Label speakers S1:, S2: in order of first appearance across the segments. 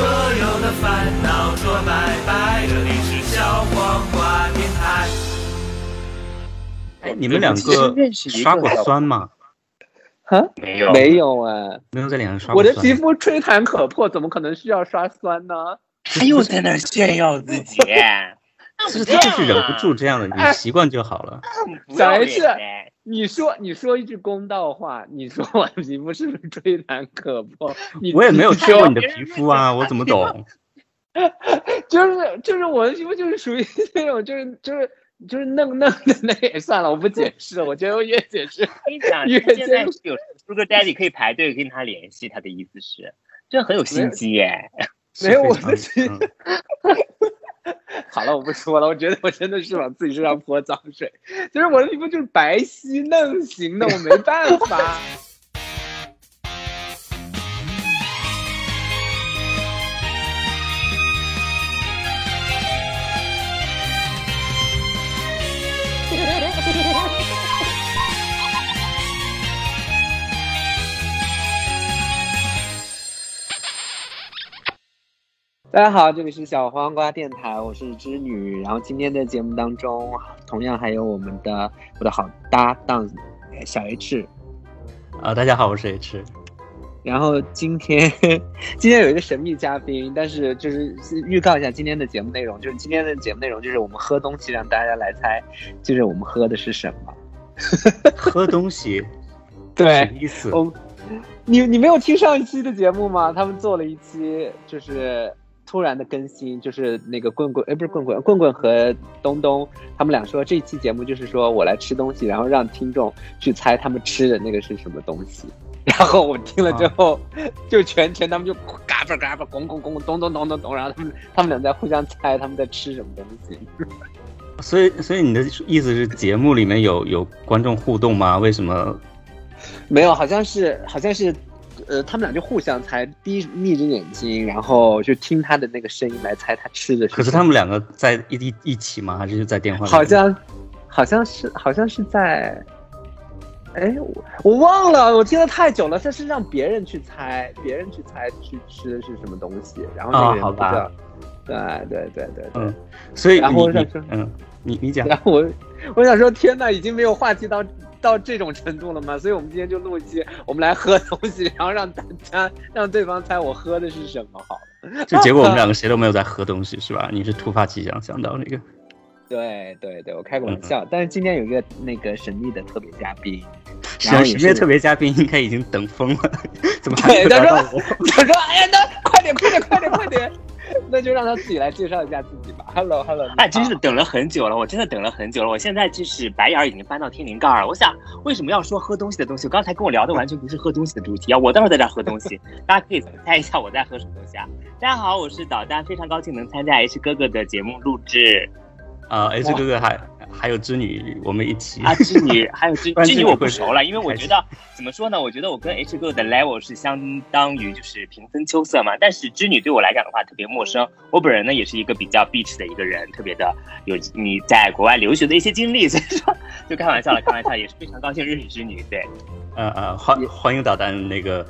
S1: 所有的烦恼说拜拜。这里是小黄瓜电台。
S2: 哎，你们两个刷过酸吗？
S3: 啊，
S4: 没有，
S3: 没有啊，
S2: 没有在脸上刷过
S3: 我的
S2: 酸。
S3: 皮肤吹弹可破，怎么可能需要刷酸呢？
S4: 他又在那炫耀自己，
S2: 就 是他就是忍不住这样的，你习惯就好了。
S3: 小
S4: 不要脸
S3: H
S4: 嘞
S3: 你说，你说一句公道话，你说我的皮肤是不是吹弹可破？你
S2: 我也没有吹过你的皮肤啊，我怎么懂？
S3: 就是就是我的皮肤就是属于那种就是就是就是嫩嫩的那也算了，我不解释了，我觉得我越解释
S4: 跟你讲，
S3: 越
S4: 他现在有 Sugar Daddy 可以排队跟他联系，他的意思是，这很有心机耶。
S3: 没有我的心 好了，我不说了，我觉得我真的是往自己身上泼脏水，就是我的皮肤就是白皙嫩型的，我没办法。大家好，这里是小黄瓜电台，我是织女。然后今天的节目当中，同样还有我们的我的好搭档呃小 H。
S2: 啊，大家好，我是 H。
S3: 然后今天 今天有一个神秘嘉宾，但是就是预告一下今天的节目内容，就是今天的节目内容就是我们喝东西，让大家来猜，就是我们喝的是什么。
S2: 喝东西，
S3: 对
S2: 什么意思？
S3: 我，你你没有听上一期的节目吗？他们做了一期，就是突然的更新，就是那个棍棍，哎，不是棍棍，棍棍和东东，他们俩说这一期节目就是说我来吃东西，然后让听众去猜他们吃的那个是什么东西。然后我听了之后，就全程他们就嘎巴嘎巴，拱拱拱，咚咚咚咚咚，然后他们他们俩在互相猜他们在吃什么东西。
S2: 所以，所以你的意思是节目里面有有观众互动吗？为什么？
S3: 没有，好像是好像是，呃，他们俩就互相猜，闭眯着眼睛，然后就听他的那个声音来猜他吃的是。
S2: 可是他们两个在一一一起吗？还是就在电话里？
S3: 好像好像是好像是在，哎，我我忘了，我听了太久了。这是让别人去猜，别人去猜去吃的是什么东西，然后那个人
S2: 哦好吧
S3: 不知道。对对对对对。
S2: 嗯，所以
S3: 然
S2: 你你
S3: 后我想说
S2: 嗯，你你讲
S3: 然后我我想说，天呐，已经没有话题到 到这种程度了吗？所以我们今天就录一期，我们来喝东西，然后让大家让对方猜我喝的是什么好了。
S2: 就结果我们两个谁都没有在喝东西，是吧？你是突发奇想想到那个，
S3: 对对对，我开个玩笑，但是今天有一个那个神秘的特别嘉宾，然
S2: 然后
S3: 后也是
S2: 里面特别嘉宾应该已经等疯了，怎么还没有
S3: 对他说
S2: 找到我？
S3: 他说：“哎呀，那快点快点快点快点，那就让他自己来介绍一下自己吧。”Hello Hello，
S4: 哎，真是等了很久了，我真的等了很久了。我现在就是白眼儿已经翻到天灵盖儿了。我想，为什么要说喝东西的东西？我刚才跟我聊的完全不是喝东西的主题啊！我待会儿在这儿喝东西，大家可以猜一下我在喝什么东西啊？大家好，我是导弹，非常高兴能参加 H 哥哥的节目录制
S2: 啊，H 哥哥还还有织女，我们一起
S4: 啊。织女还有织 女我不熟了，因为我觉得怎么说呢？我觉得我跟 H 哥哥的 level 是相当于就是平分秋色嘛。但是织女对我来讲的话特别陌生。我本人呢也是一个比较 bitch 的一个人，特别的有你在国外留学的一些经历，所以说就开玩笑了，开玩笑也是非常高兴认识织女。对，
S2: 呃呃，欢欢迎导弹那个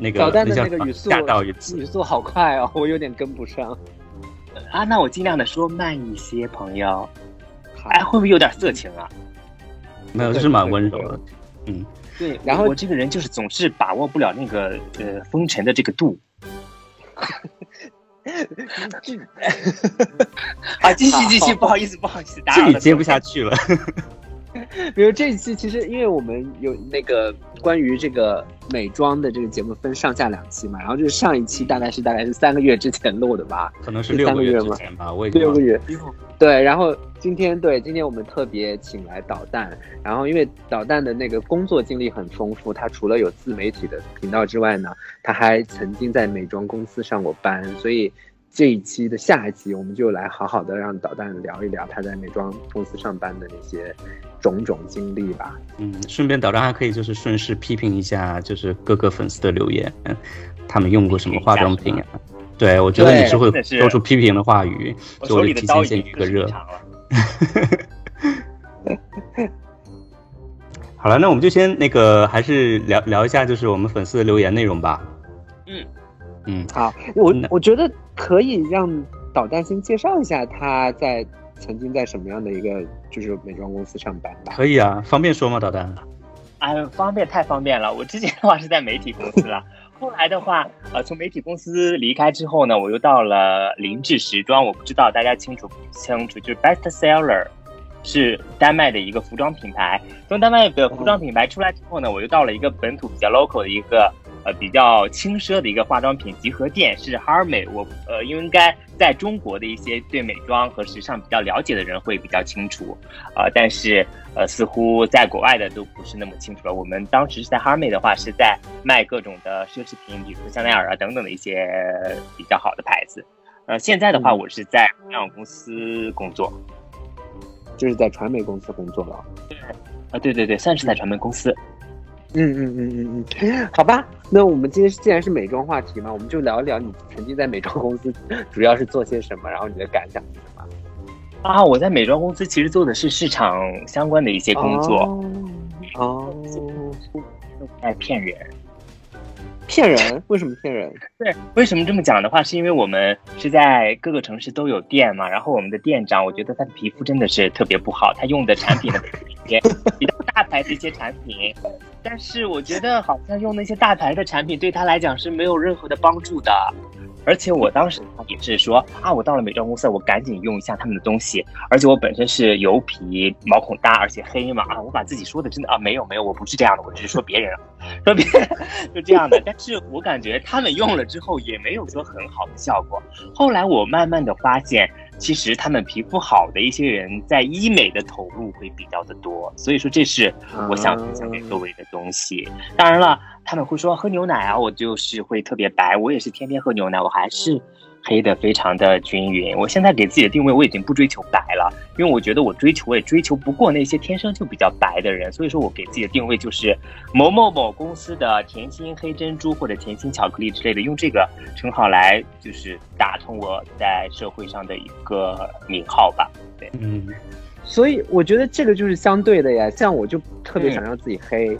S2: 那个
S3: 导弹的那个语速
S2: 语
S3: 速好快哦，我有点跟不上。
S4: 啊，那我尽量的说慢一些，朋友。哎，会不会有点色情啊？
S2: 没有，就是蛮温柔的。嗯，
S3: 对，然后
S4: 我这个人就是总是把握不了那个呃风尘的这个度。啊，继续继续，不好意思不好意思，打扰了。
S2: 这里接不下去了。
S3: 比如这一期，其实因为我们有那个关于这个美妆的这个节目分上下两期嘛，然后就是上一期大概是大概是三个月之前录的吧，
S2: 可能是
S3: 是
S2: 六个月
S3: 三个月吗
S2: 之前吧，我已经
S3: 六个月。对，然后今天对今天我们特别请来导弹，然后因为导弹的那个工作经历很丰富，他除了有自媒体的频道之外呢，他还曾经在美妆公司上过班，所以这一期的下一期我们就来好好的让导弹聊一聊他在美妆公司上班的那些种种经历吧。
S2: 嗯，顺便导弹还可以就是顺势批评一下，就是各个粉丝的留言，嗯，他们用过什么化妆品啊？对，我觉得你是会说出批评的话语，
S4: 我手
S2: 就我就提前先预个热。
S4: 长了。
S2: 好了，那我们就先那个还是聊聊一下，就是我们粉丝的留言内容吧。
S4: 嗯
S2: 嗯，
S3: 好，我我觉得可以让导弹先介绍一下他在曾经在什么样的一个就是美妆公司上班吧。
S2: 可以啊，方便说吗，导弹？
S4: 哎，方便太方便了。我之前的话是在媒体公司了，后来的话，呃，从媒体公司离开之后呢，我又到了林志时装。我不知道大家清楚不清楚，就是 Best Seller 是丹麦的一个服装品牌。从丹麦的服装品牌出来之后呢，我又到了一个本土比较 local 的一个呃比较轻奢的一个化妆品集合店，是 Harmony。我呃应该在中国的一些对美妆和时尚比较了解的人会比较清楚，呃，但是呃似乎在国外的都不是那么清楚了。我们当时是在 Harmony 的话，是在卖各种的奢侈品，比如香奈儿啊等等的一些比较好的牌子。呃，现在的话，
S3: 嗯
S4: 我是在互联网公司工作。
S3: 就是在传媒公司工作了。
S4: 对啊，对对对，算是在传媒公司。
S3: 嗯嗯嗯嗯嗯嗯，好吧，那我们今天既然是美妆话题嘛，我们就聊一聊你曾经在美妆公司主要是做些什么，然后你的感想是什么？
S4: 啊，我在美妆公司其实做的是市场相关的一些工作，
S3: 哦，哦
S4: 在骗人。
S3: 骗人？为什么骗人？
S4: 对，为什么这么讲的话，是因为我们是在各个城市都有店嘛，然后我们的店长，我觉得他的皮肤真的是特别不好，他用的产品呢一些比较大牌的一些产品，但是我觉得好像用那些大牌的产品对他来讲是没有任何的帮助的。而且我当时也是说啊，我到了美妆公司，我赶紧用一下他们的东西。而且我本身是油皮，毛孔大，而且黑嘛啊，我把自己说的真的啊，没有没有，我不是这样的，我只是说别人啊，说别人就这样的。但是我感觉他们用了之后也没有说很好的效果。后来我慢慢的发现，其实他们皮肤好的一些人在医美的投入会比较的多，所以说这是我想分享给各位的东西。当然了，他们会说喝牛奶啊，我就是会特别白，我也是天天喝牛奶，我还是黑的非常的均匀。我现在给自己的定位，我已经不追求白了，因为我觉得我追求我也追求不过那些天生就比较白的人，所以说我给自己的定位就是某某某公司的甜心黑珍珠或者甜心巧克力之类的，用这个称号来就是打通我在社会上的一个名号吧。对，
S2: 嗯，
S3: 所以我觉得这个就是相对的呀。像我就特别想让自己黑，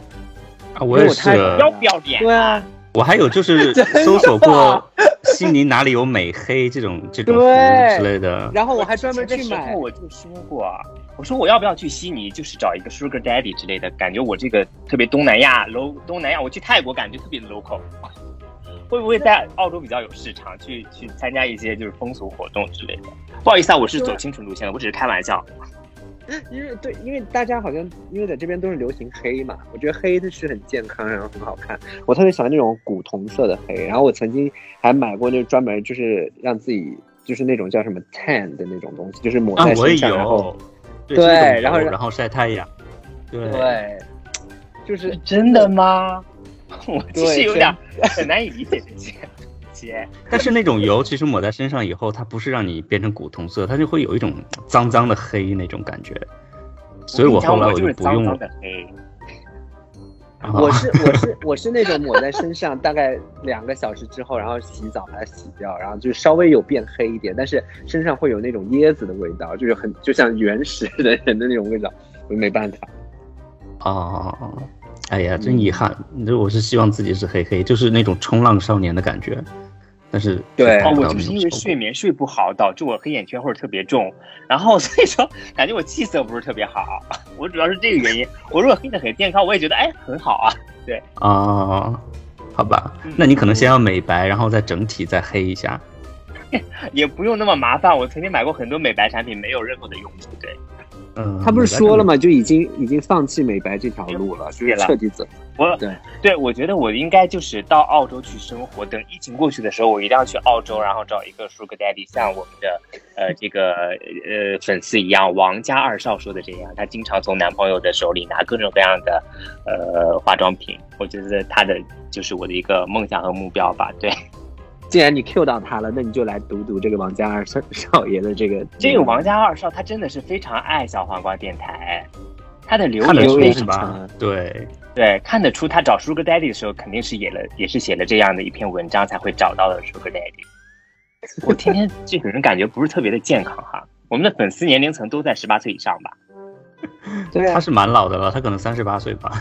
S2: 啊，我也是。
S4: 要不要脸？
S3: 对啊，
S2: 我还有就是 搜索过悉尼哪里有美黑这种这种服务之类的。
S3: 然后我还专门去买
S4: 候我就说过，我说我要不要去悉尼，就是找一个 Sugar Daddy 之类的，感觉我这个特别东南亚 low 东南亚，我去泰国感觉特别 local，会不会在澳洲比较有市场，去去参加一些就是风俗活动之类的？不好意思啊，我是走清纯路线的，我只是开玩笑。
S3: 因为对，因为大家好像因为在这边都是流行黑嘛，我觉得黑的是很健康，然后很好看。我特别喜欢那种古铜色的黑，然后我曾经还买过那专门就是让自己就是那种叫什么 tan 的那种东西，就是抹在，身上，然后。
S2: 对
S3: 然后
S2: 然后晒太阳。对，
S3: 对，就是
S4: 真的吗？我其实有点很难以理解这些。些
S2: 但是那种油其实抹在身上以后，它不是让你变成古铜色，它就会有一种脏脏的黑那种感觉。所以我后来
S4: 我就
S2: 不用
S4: 脏脏的黑。
S2: 啊
S3: 我是我是我是那种抹在身上，大概两个小时之后，然后洗澡把它洗掉，然后就稍微有变黑一点，但是身上会有那种椰子的味道，就是很就像原始的人的那种味道，我没办法。
S2: 哦，哎呀，真遗憾。这我是希望自己是黑黑，就是那种冲浪少年的感觉。但是
S3: 对
S4: 哦，我就是因为睡眠睡不好，导致我黑眼圈会特别重，然后 所以说感觉我气色不是特别好。我主要是这个原因。我如果黑的很健康，我也觉得哎很好啊。
S2: 对啊，好吧
S4: 嗯，
S2: 那你可能先要美白，然后再整体再黑一下。
S4: 也不用那么麻烦。我曾经买过很多美白产品，没有任何的用处。对，
S2: 嗯，
S3: 他不是？说了吗？就已经已经放弃美白这条路了，就是彻底走。
S4: 我
S3: 对
S4: 对我觉得我应该就是到澳洲去生活。等疫情过去的时候，我一定要去澳洲，然后找一个 Sugar Daddy，像我们的呃这个呃粉丝一样，王家二少说的这样，他经常从男朋友的手里拿各种各样的呃化妆品。我觉得他的就是我的一个梦想和目标吧。对，
S3: 既然你 Q 到他了，那你就来读读这个王家二少少爷的这个
S4: 这个王家二少他真的是非常爱小黄瓜电台，他的留
S2: 看得出
S4: 言非常
S2: 是吧
S3: 长？
S2: 对，
S4: 对，看得出他找 Sugar Daddy 的时候，肯定是写了，也是写了这样的一篇文章才会找到的 Sugar Daddy。我天天这个人感觉不是特别的健康哈。我们的粉丝年龄层都在十八岁以上吧？
S3: 对啊，
S2: 他是蛮老的了，他可能三十八岁吧。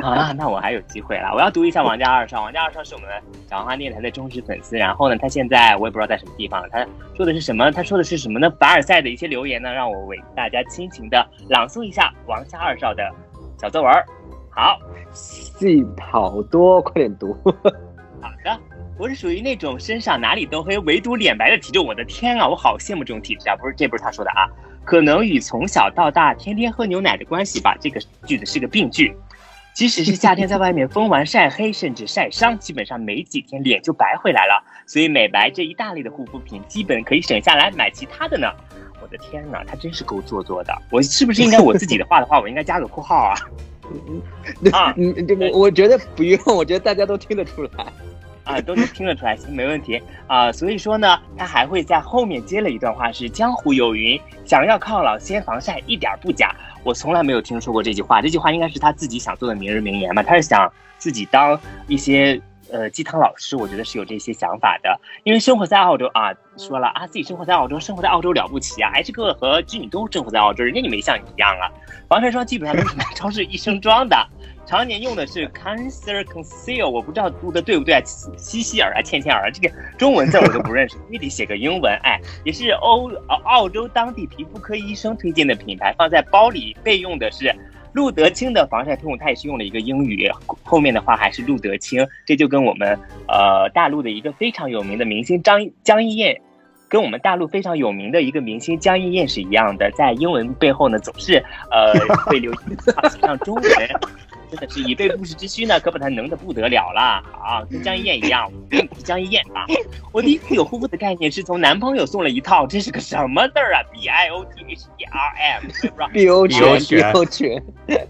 S4: 啊，那我还有机会了。我要读一下王家二少，王家二少是我们小黄花电台的忠实粉丝。然后呢，他现在我也不知道在什么地方。他说的是什么？他说的是什么呢？凡尔赛的一些留言呢，让我为大家亲情的朗诵一下王家二少的小作文。好，
S3: 戏好多，快点读。
S4: 好的，我是属于那种身上哪里都黑，唯独脸白的体质。我的天啊，我好羡慕这种体质啊！不是，这不是他说的啊，可能与从小到大天天喝牛奶的关系吧。这个句子是个病句。即使是夏天在外面疯玩晒黑，甚至晒伤，基本上没几天脸就白回来了。所以美白这一大类的护肤品，基本可以省下来买其他的呢。我的天哪，他真是够做作的。我是不是应该我自己的话的话，我应该加个括号啊？
S3: 啊，这个我觉得不用，我觉得大家都听得出来。
S4: 啊，都能听得出来，行，没问题啊。所以说呢，他还会在后面接了一段话，是江湖有云，想要抗老先防晒，一点不假。我从来没有听说过这句话，这句话应该是他自己想做的名人名言吧？他是想自己当一些呃鸡汤老师，我觉得是有这些想法的。因为生活在澳洲啊，说了啊，自己生活在澳洲，生活在澳洲了不起啊！H 哥和织女都生活在澳洲，人家就没像你一样啊。防晒霜基本上都是买超市一升装的。常年用的是 Cancer Conceal，我不知道读的对不对啊？西西尔啊，倩倩儿，这个中文字我都不认识，非得写个英文。哎，也是欧澳洲当地皮肤科医生推荐的品牌，放在包里备用的是路德清的防晒喷雾，它也是用了一个英语，后面的话还是路德清，这就跟我们呃大陆的一个非常有名的明星张江一燕，跟我们大陆非常有名的一个明星江一燕是一样的，在英文背后呢总是呃会留上中文。真的是以备不时之需呢，可把它能的不得了了啊！跟江一燕一样，并不是江一燕啊。我第一次有护肤的概念是从男朋友送了一套，这是个什么字儿啊？B I O T H E R M，
S3: 必优全，必优全，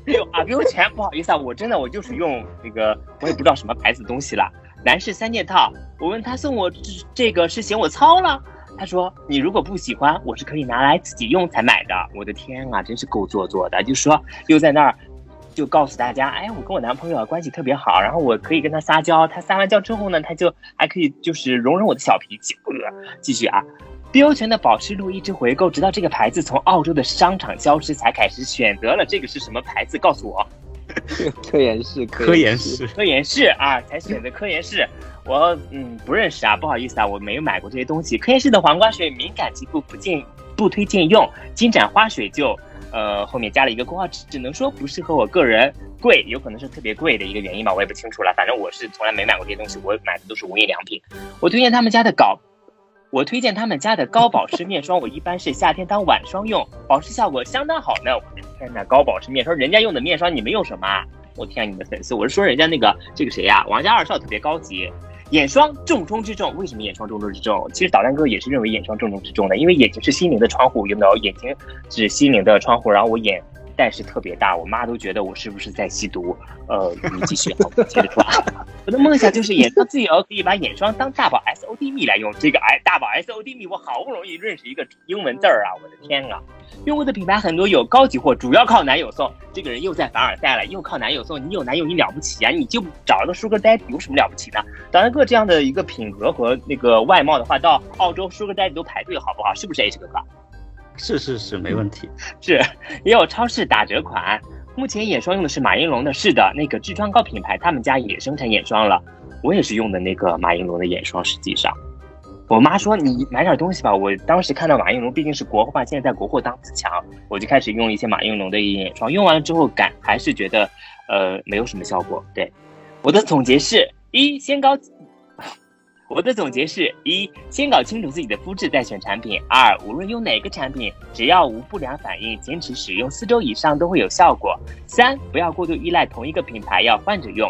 S4: 必优啊，必优全。不好意思啊，我真的我就是用那个，我也不知道什么牌子东西了。男士三件套，我问他送我这个是嫌我糙了，他说你如果不喜欢，我是可以拿来自己用才买的。我的天啊，真是够做作的，就说又在那儿。就告诉大家，哎，我跟我男朋友关系特别好，然后我可以跟他撒娇，他撒完娇之后呢，他就还可以就是容忍我的小脾气。继续啊，碧欧泉的保湿露一直回购，直到这个牌子从澳洲的商场消失，才开始选择了这个是什么牌子？告诉我，
S3: 科颜氏，
S2: 科颜氏，
S4: 科颜氏啊，才选择科颜氏。我嗯不认识啊，不好意思啊，我没有买过这些东西。科颜氏的黄瓜水敏感肌肤不建不推荐用，金盏花水就。呃，后面加了一个括号，只能说不适合我个人，贵有可能是特别贵的一个原因吧，我也不清楚了。反正我是从来没买过这些东西，我买的都是无印良品。我推荐他们家的高，我推荐他们家的高保湿面霜，我一般是夏天当晚霜用，保湿效果相当好呢。我的天呐，高保湿面霜，人家用的面霜你们用什么？我天，你的粉丝，我是说人家那个这个谁呀，王家二少特别高级。眼霜重中之重，为什么眼霜重中之重？其实导弹哥也是认为眼霜重中之重的，因为眼睛是心灵的窗户，有没有？眼睛是心灵的窗户，然后我眼但是特别大，我妈都觉得我是不是在吸毒？呃，你继续，好，接着说。我的梦想就是眼霜自由，可以把眼霜当大宝 S O D 蜜来用。这个哎，大宝 S O D 蜜，我好不容易认识一个英文字儿啊！我的天啊！用过的品牌很多，有高级货，主要靠男友送。这个人又在凡尔赛了，又靠男友送。你有男友，你了不起啊？你就找了个 Sugar Daddy，有什么了不起的？导弹哥这样的一个品格和那个外貌的话，到澳洲 Sugar Daddy 都排队，好不好？是不是 H 哥哥？
S2: 是是是，没问题。
S4: 是，也有超市打折款。目前眼霜用的是马应龙的，是的，那个痔疮膏品牌，他们家也生产眼霜了。我也是用的那个马应龙的眼霜，实际上。我妈说你买点东西吧。我当时看到马应龙毕竟是国货嘛，现在在国货当自强，我就开始用一些马应龙的眼霜。用完了之后感还是觉得，呃，没有什么效果。对，我的总结是一先高，我的总结是一先搞清楚自己的肤质再选产品。二无论用哪个产品，只要无不良反应，坚持使用四周以上都会有效果。三不要过度依赖同一个品牌，要换着用。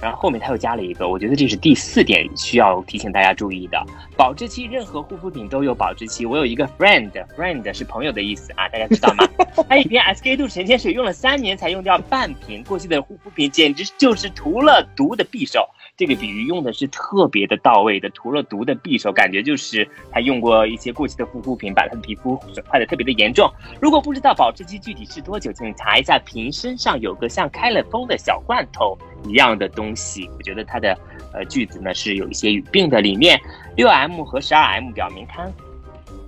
S4: 然后后面他又加了一个，我觉得这是第四点需要提醒大家注意的。保质期，任何护肤品都有保质期。我有一个 friend，friend 是朋友的意思啊，大家知道吗？他一瓶 SK two 神仙水用了三年才用掉半瓶，过期的护肤品简直就是涂了毒的匕首。这个比喻用的是特别的到位的，涂了毒的匕首，感觉就是他用过一些过期的护肤品，把他的皮肤损坏的特别的严重。如果不知道保质期具体是多久，请查一下瓶身上有个像开了封的小罐头一样的东西。我觉得它的呃句子呢是有一些语病的，里面六 M 和十二 M 表明开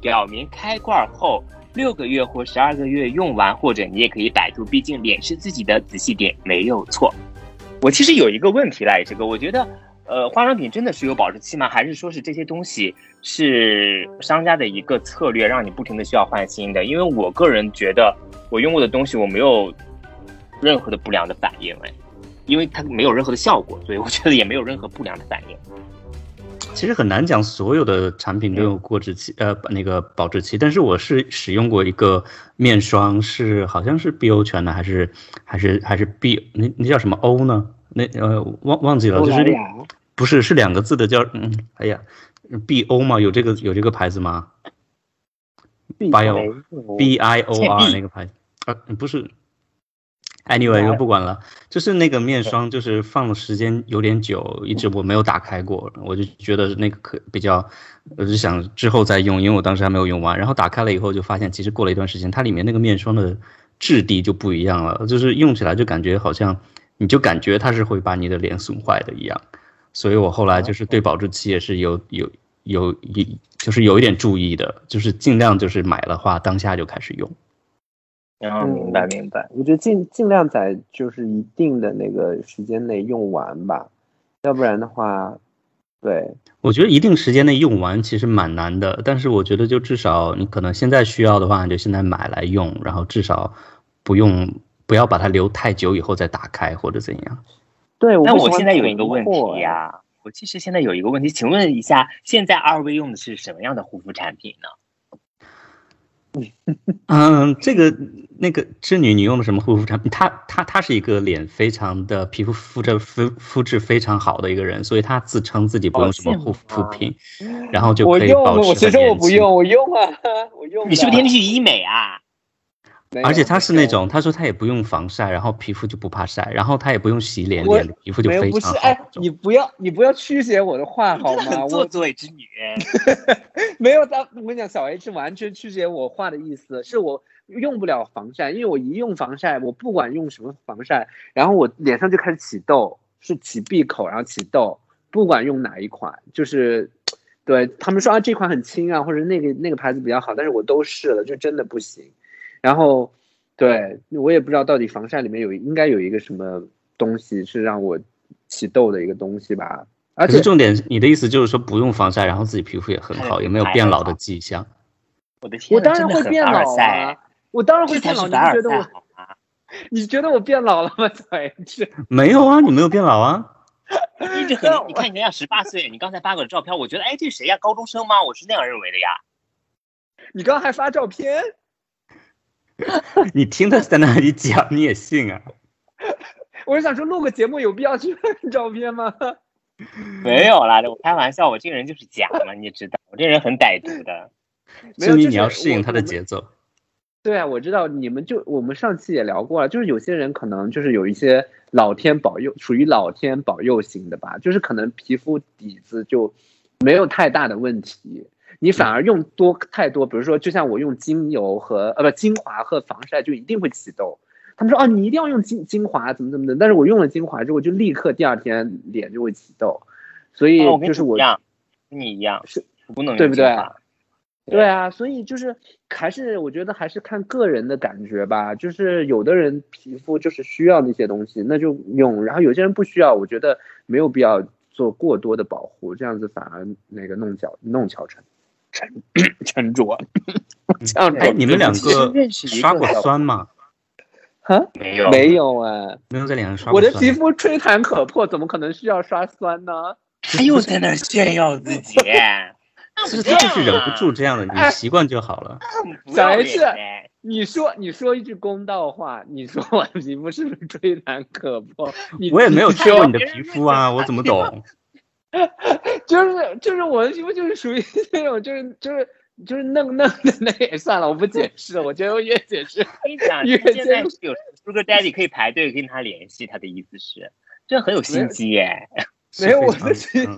S4: 表明开罐后六个月或十二个月用完，或者你也可以百度，毕竟脸是自己的，仔细点没有错。我其实有一个问题来，这个我觉得，呃，化妆品真的是有保质期吗？还是说是这些东西是商家的一个策略，让你不停的需要换新的？因为我个人觉得，我用过的东西我没有任何的不良的反应，哎，因为它没有任何的效果，所以我觉得也没有任何不良的反应。
S2: 其实很难讲所有的产品都有过质期，呃，那个保质期。但是我是使用过一个面霜，是好像是 B O 泉的，还是还是还是 B 那那叫什么 O 呢？那呃忘忘记了，就是不是是两个字的叫嗯，哎呀，B O 吗？有这个有这个牌子吗？Bio B I O R 那个牌子啊，不是。Anyway，就不管了，就是那个面霜，就是放的时间有点久，一直我没有打开过，我就觉得那个可比较，我就想之后再用，因为我当时还没有用完。然后打开了以后，就发现其实过了一段时间，它里面那个面霜的质地就不一样了，就是用起来就感觉好像，你就感觉它是会把你的脸损坏的一样。所以我后来就是对保质期也是有有有一，就是有一点注意的，就是尽量就是买的话当下就开始用。
S4: 后明白明白，
S3: 我觉得尽尽量在就是一定的那个时间内用完吧，要不然的话，对，
S2: 我觉得一定时间内用完其实蛮难的，但是我觉得就至少你可能现在需要的话，你就现在买来用，然后至少不用不要把它留太久以后再打开或者怎样。
S3: 对，
S4: 那我现在有一个问题呀，我其实现在有一个问题，请问一下，现在二位用的是什么样的护肤产品呢？
S2: 嗯，这个那个织女，你用的什么护肤产品？她她她是一个脸非常的皮肤肤质肤肤质非常好的一个人，所以她自称自己不用什么护肤品，然后就可以保持
S3: 我谁说我不用？我用啊，我用。
S4: 你是不是天天去医美啊？
S2: 而且她是那种，她说她也不用防晒，然后皮肤就不怕晒，然后她也不用洗脸，脸皮肤就非常好。
S3: 哎，你不要你不要曲解我的话好吗？
S4: 做作织女。
S3: 没有他，我跟你讲，小 H 完全曲解我话的意思，是我用不了防晒，因为我一用防晒，我不管用什么防晒，然后我脸上就开始起痘，是起闭口，然后起痘，不管用哪一款，就是对他们说啊这款很轻啊，或者那个那个牌子比较好，但是我都试了，就真的不行。然后，对我也不知道到底防晒里面有应该有一个什么东西是让我起痘的一个东西吧。而且
S2: 重点，你的意思就是说不用防晒，然后自己皮肤也很好，也没有变老的迹象。
S4: 我的天，
S3: 我当然会变老啊！我当然会变老，你觉得我？你觉得我变老了吗？才是
S2: 没有啊，你没有变老啊。
S4: 一直很，你 看你像十八岁，你刚才发个照片，我觉得哎，这谁呀？高中生吗？我是那样认为的呀。
S3: 你刚刚还发照片？
S2: 你听他在那里讲，你也信啊？
S3: 我是想说，录个节目有必要去拍照片吗？
S4: 没有啦，我开玩笑，我这个人就是假嘛，你知道，我这人很歹毒的。
S2: 所以你要适应他的节奏。
S3: 对啊，我知道，你们就我们上期也聊过了，就是有些人可能就是有一些老天保佑，属于老天保佑型的吧，就是可能皮肤底子就没有太大的问题。你反而用多太多，比如说，就像我用精油和呃不精华和防晒，就一定会起痘。他们说哦，你一定要用精精华，怎么怎么的。但是我用了精华之后，就立刻第二天脸就会起痘。所以就是我
S4: 跟你一样
S3: 是
S4: 不能
S3: 对不对？对啊，所以就是还是我觉得还是看个人的感觉吧。就是有的人皮肤就是需要那些东西，那就用；然后有些人不需要，我觉得没有必要做过多的保护，这样子反而那个弄巧弄巧成。成 成拙，这样
S2: 哎，你们两个刷过酸吗？
S3: 哈，
S4: 没有，
S3: 没有哎，
S2: 没有在脸上刷。
S3: 我的皮肤吹弹可破，怎么可能需要刷酸呢？
S4: 他又在那炫耀自己，
S2: 其实他就是忍不住这样的，你习惯就好了。
S3: 小 H，你说你说一句公道话，你说我皮肤是不是吹弹可破？
S2: 我也没有吹过你的皮肤啊，我怎么懂？
S3: 就是就是我的皮肤就是属于 那种就是就是就是嫩嫩的那也算了，我不解释了。我觉得我越解释，
S4: 跟你讲，现在是有 Sugar Daddy 可以排队跟他联系，他的意思是，这很有心机耶。
S3: 没有我的心。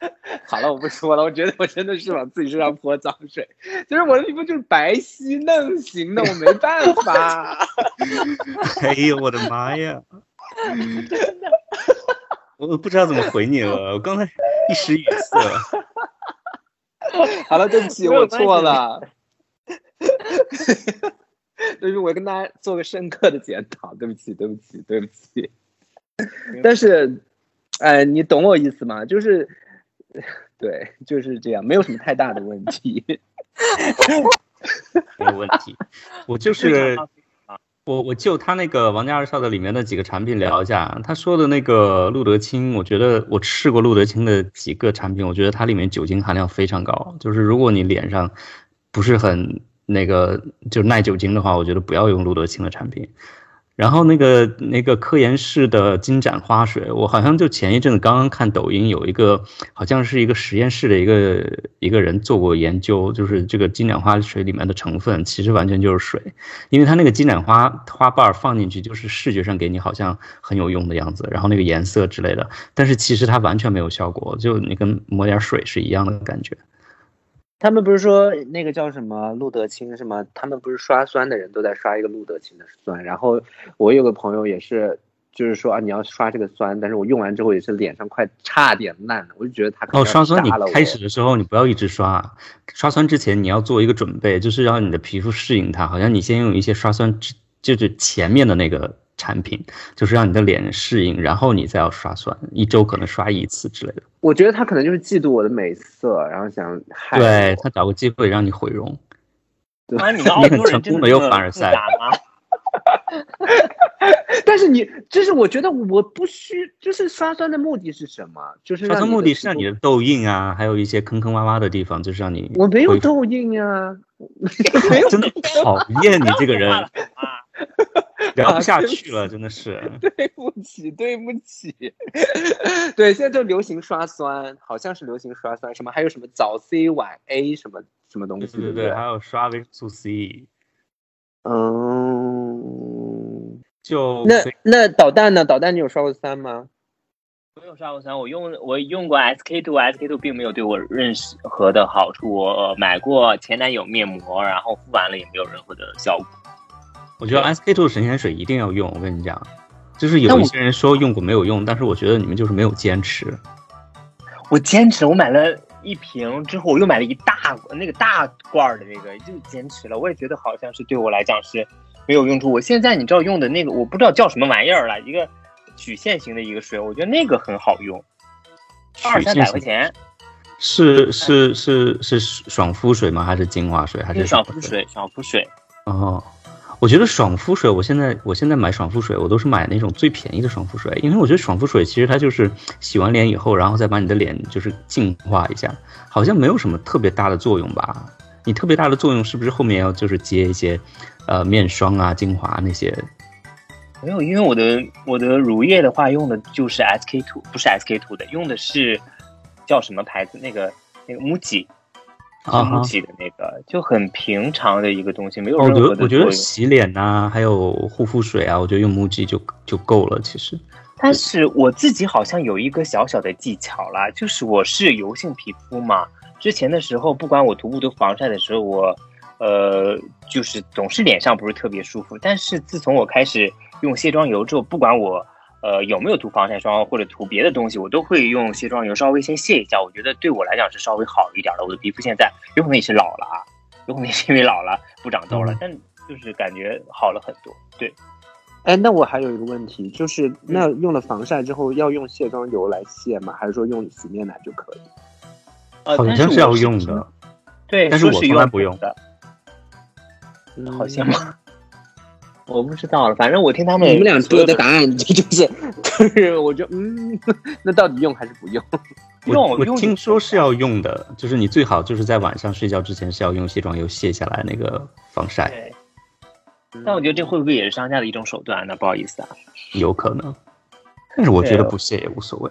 S3: 好了，我不说了。我觉得我真的是往自己身上泼脏水。就是我的皮肤就是白皙嫩型的，我没办法。
S2: 哎呦我的妈呀！
S3: 真的。
S2: 我不知道怎么回你了，我刚才一时语塞。
S3: 好了，对不起，我错了。对，我跟大家做个深刻的检讨，对不起，对不起，对不起。但是，哎，你懂我意思吗？就是，对，就是这样，没有什么太大的问题。
S2: 没有问题，我就是。我我就他那个王家二少的里面的几个产品聊一下，他说的那个路德清，我觉得我试过路德清的几个产品，我觉得它里面酒精含量非常高，就是如果你脸上不是很那个就耐酒精的话，我觉得不要用路德清的产品。然后那个那个科研室的金盏花水，我好像就前一阵子刚刚看抖音有一个，好像是一个实验室的一个一个人做过研究，就是这个金盏花水里面的成分其实完全就是水，因为它那个金盏花花瓣放进去就是视觉上给你好像很有用的样子，然后那个颜色之类的，但是其实它完全没有效果，就你跟抹点水是一样的感觉。
S3: 他们不是说那个叫什么路德清是吗？他们不是刷酸的人都在刷一个路德清的酸。然后我有个朋友也是，就是说啊，你要刷这个酸，但是我用完之后也是脸上快差点烂了。我就觉得他
S2: 哦，刷酸你开始的时候你不要一直刷，刷酸之前你要做一个准备，就是让你的皮肤适应它。好像你先用一些刷酸，就是前面的那个。产品就是让你的脸适应，然后你再要刷酸，一周可能刷一次之类的。
S3: 我觉得他可能就是嫉妒我的美色，然后想害
S2: 对他找个机会让你毁容。
S4: 啊，你
S2: 很成功的又凡尔赛？
S3: 但是你就是我觉得我不需，就是刷酸的目的是什么？就是
S2: 刷酸目的是让你的痘印啊，还有一些坑坑洼洼的地方，就是让你
S3: 我没有痘印啊，
S2: 真的讨厌你这个人 啊。聊不下去了，真的是。
S3: 对不起，对不起。对，现在就流行刷酸，好像是流行刷酸，什么还有什么早 C 晚 A 什么什么东西。
S2: 对对
S3: 对，
S2: 还有刷维生素 C。
S3: 嗯。
S2: 就
S3: 那那导弹呢？导弹你有刷过酸吗？
S4: 没有刷过酸，我用我用过 SK two，SK two 并没有对我任何的好处。我买过前男友面膜，然后敷完了也没有任何的效果。
S2: 我觉得 SK two 神仙水一定要用，我跟你讲，就是有一些人说用过没有用，但是我觉得你们就是没有坚持。
S4: 我坚持，我买了一瓶之后，我又买了一大那个大罐的那个，就坚持了。我也觉得好像是对我来讲是没有用处。我现在你知道用的那个，我不知道叫什么玩意儿了，一个曲线型的一个水，我觉得那个很好用，二三百块钱。
S2: 是是是是爽肤水吗？还是精华水？还是
S4: 爽肤水？爽肤水。
S2: 哦。我觉得爽肤水，我现在我现在买爽肤水，我都是买那种最便宜的爽肤水，因为我觉得爽肤水其实它就是洗完脸以后，然后再把你的脸就是净化一下，好像没有什么特别大的作用吧？你特别大的作用是不是后面要就是接一些，呃，面霜啊、精华那些？
S4: 没有，因为我的我的乳液的话用的就是 SK two，不是 SK two 的，用的是叫什么牌子？那个那个 MUJI。
S2: 啊，
S4: 起的那个就很平常的一个东西，没有任何的
S2: 我觉得，我觉得洗脸呐，还有护肤水啊，我觉得用木吉就就够了。其实，
S4: 但是我自己好像有一个小小的技巧啦，就是我是油性皮肤嘛。之前的时候，不管我涂不涂防晒的时候，我呃，就是总是脸上不是特别舒服。但是自从我开始用卸妆油之后，不管我。呃，有没有涂防晒霜或者涂别的东西，我都会用卸妆油稍微先卸一下。我觉得对我来讲是稍微好一点的。我的皮肤现在有可能也是老了啊，有可能是因为老了不长痘了，但就是感觉好了很多。对，
S3: 哎，那我还有一个问题，就是那用了防晒之后要用卸妆油来卸吗？还是说用洗面奶就可以？
S4: 呃，
S2: 好像是要用的。
S4: 对，
S2: 但是我从来不用
S4: 的。好像吗？我不知道了，反正我听他们
S3: 你们俩说的答案就是 就是，我就嗯，那到底用还是不用？
S4: 用
S2: 我听说是要用的，就是你最好就是在晚上睡觉之前是要用卸妆油卸下来那个防晒。
S4: 但我觉得这会不会也是商家的一种手段呢？不好意思啊，
S2: 有可能，但是我觉得不卸也无所谓。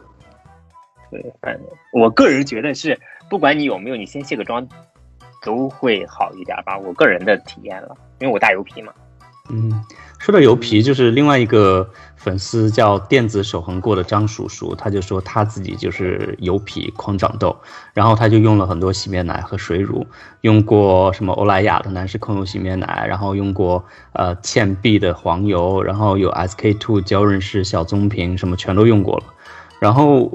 S4: 对，反正我个人觉得是，不管你有没有，你先卸个妆都会好一点吧。我个人的体验了，因为我大油皮嘛。
S2: 嗯，说到油皮，就是另外一个粉丝叫电子守恒过的张叔叔，他就说他自己就是油皮狂长痘，然后他就用了很多洗面奶和水乳，用过什么欧莱雅的男士控油洗面奶，然后用过呃倩碧的黄油，然后有 SK two 娇润式小棕瓶，什么全都用过了。然后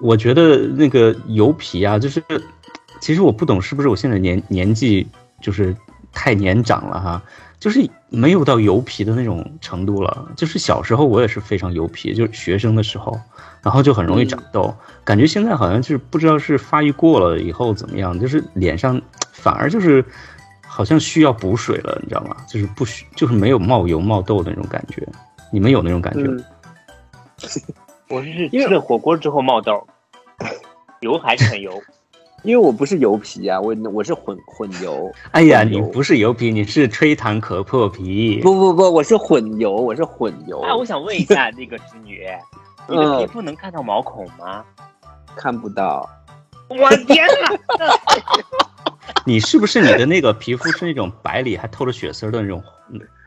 S2: 我觉得那个油皮啊，就是其实我不懂是不是我现在年年纪就是。太年长了哈，就是没有到油皮的那种程度了。就是小时候我也是非常油皮，就是学生的时候，然后就很容易长痘。感觉现在好像就是不知道是发育过了以后怎么样，就是脸上反而就是好像需要补水了，你知道吗？就是不需就是没有冒油冒痘的那种感觉。你们有那种感觉吗？
S3: 嗯，
S4: 我是吃了火锅之后冒痘，油还是很油。
S3: 因为我不是油皮啊，我我是混混油。
S2: 哎呀，你不是油皮，你是吹弹可破皮。
S3: 不不不，我是混油，我是混油。
S4: 哎，我想问一下 那个织女，你的
S3: 嗯
S4: 皮肤能看到毛孔吗？
S3: 看不到。
S4: 我的天哪！
S2: 你是不是你的那个皮肤是那种白里还透着血丝的那种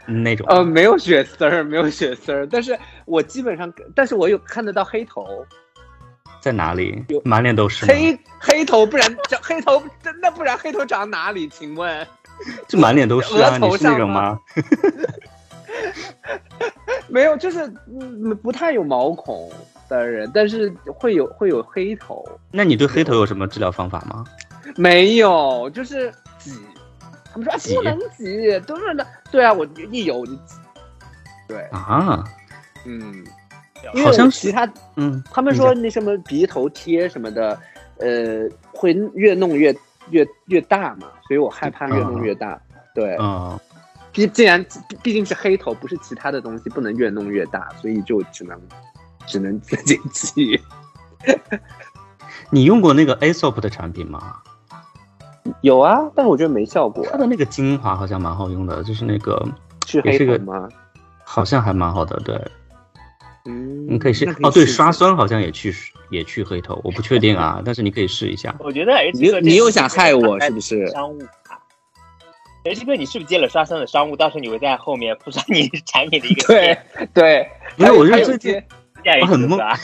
S2: 嗯那种？
S3: 呃，没有血丝儿，没有血丝儿，但是我基本上，但是我有看得到黑头，
S2: 在哪里？满脸都是？
S3: 黑黑头，不然长黑头那不然黑头长哪里？请问？
S2: 就满脸都是啊！你是那种吗？
S3: 没有，就是嗯不太有毛孔的人，但是会有会有黑头，
S2: 那你对黑头有什么治疗方法吗？
S3: 没有，就是挤。他们说啊
S2: 挤
S3: 不能挤，都是那对啊，我一有你挤，对，
S2: 啊，
S3: 嗯，因为其他
S2: 嗯，
S3: 他们说那什么鼻头贴什么的，呃，会越弄越越越大嘛，所以我害怕越弄越大。对，
S2: 嗯，
S3: 毕既然毕毕竟是黑头，不是其他的东西，不能越弄越大，所以就只能只能自己 挤。
S2: 你用过那个 Aesop 的产品吗？
S3: 有啊，但是我觉得没效果。
S2: 它的那个精华好像蛮好用的，就是那个
S3: 去黑头吗？
S2: 好像还蛮好的，对，
S3: 嗯，
S2: 你可以试
S3: 那
S2: 哦，对，刷酸好像也去也去黑头，我不确定啊，但是你可以试一下。
S4: 我觉得 H
S3: 你
S4: 哥
S3: 你又想害我是不是？
S4: 商务卡。H 哥，你是不是接了刷酸的商务？到时候你会在后面附上你产品的一个
S3: 对对，
S2: 我是最
S3: 还有接
S4: 接
S2: 我很懵
S4: 啊。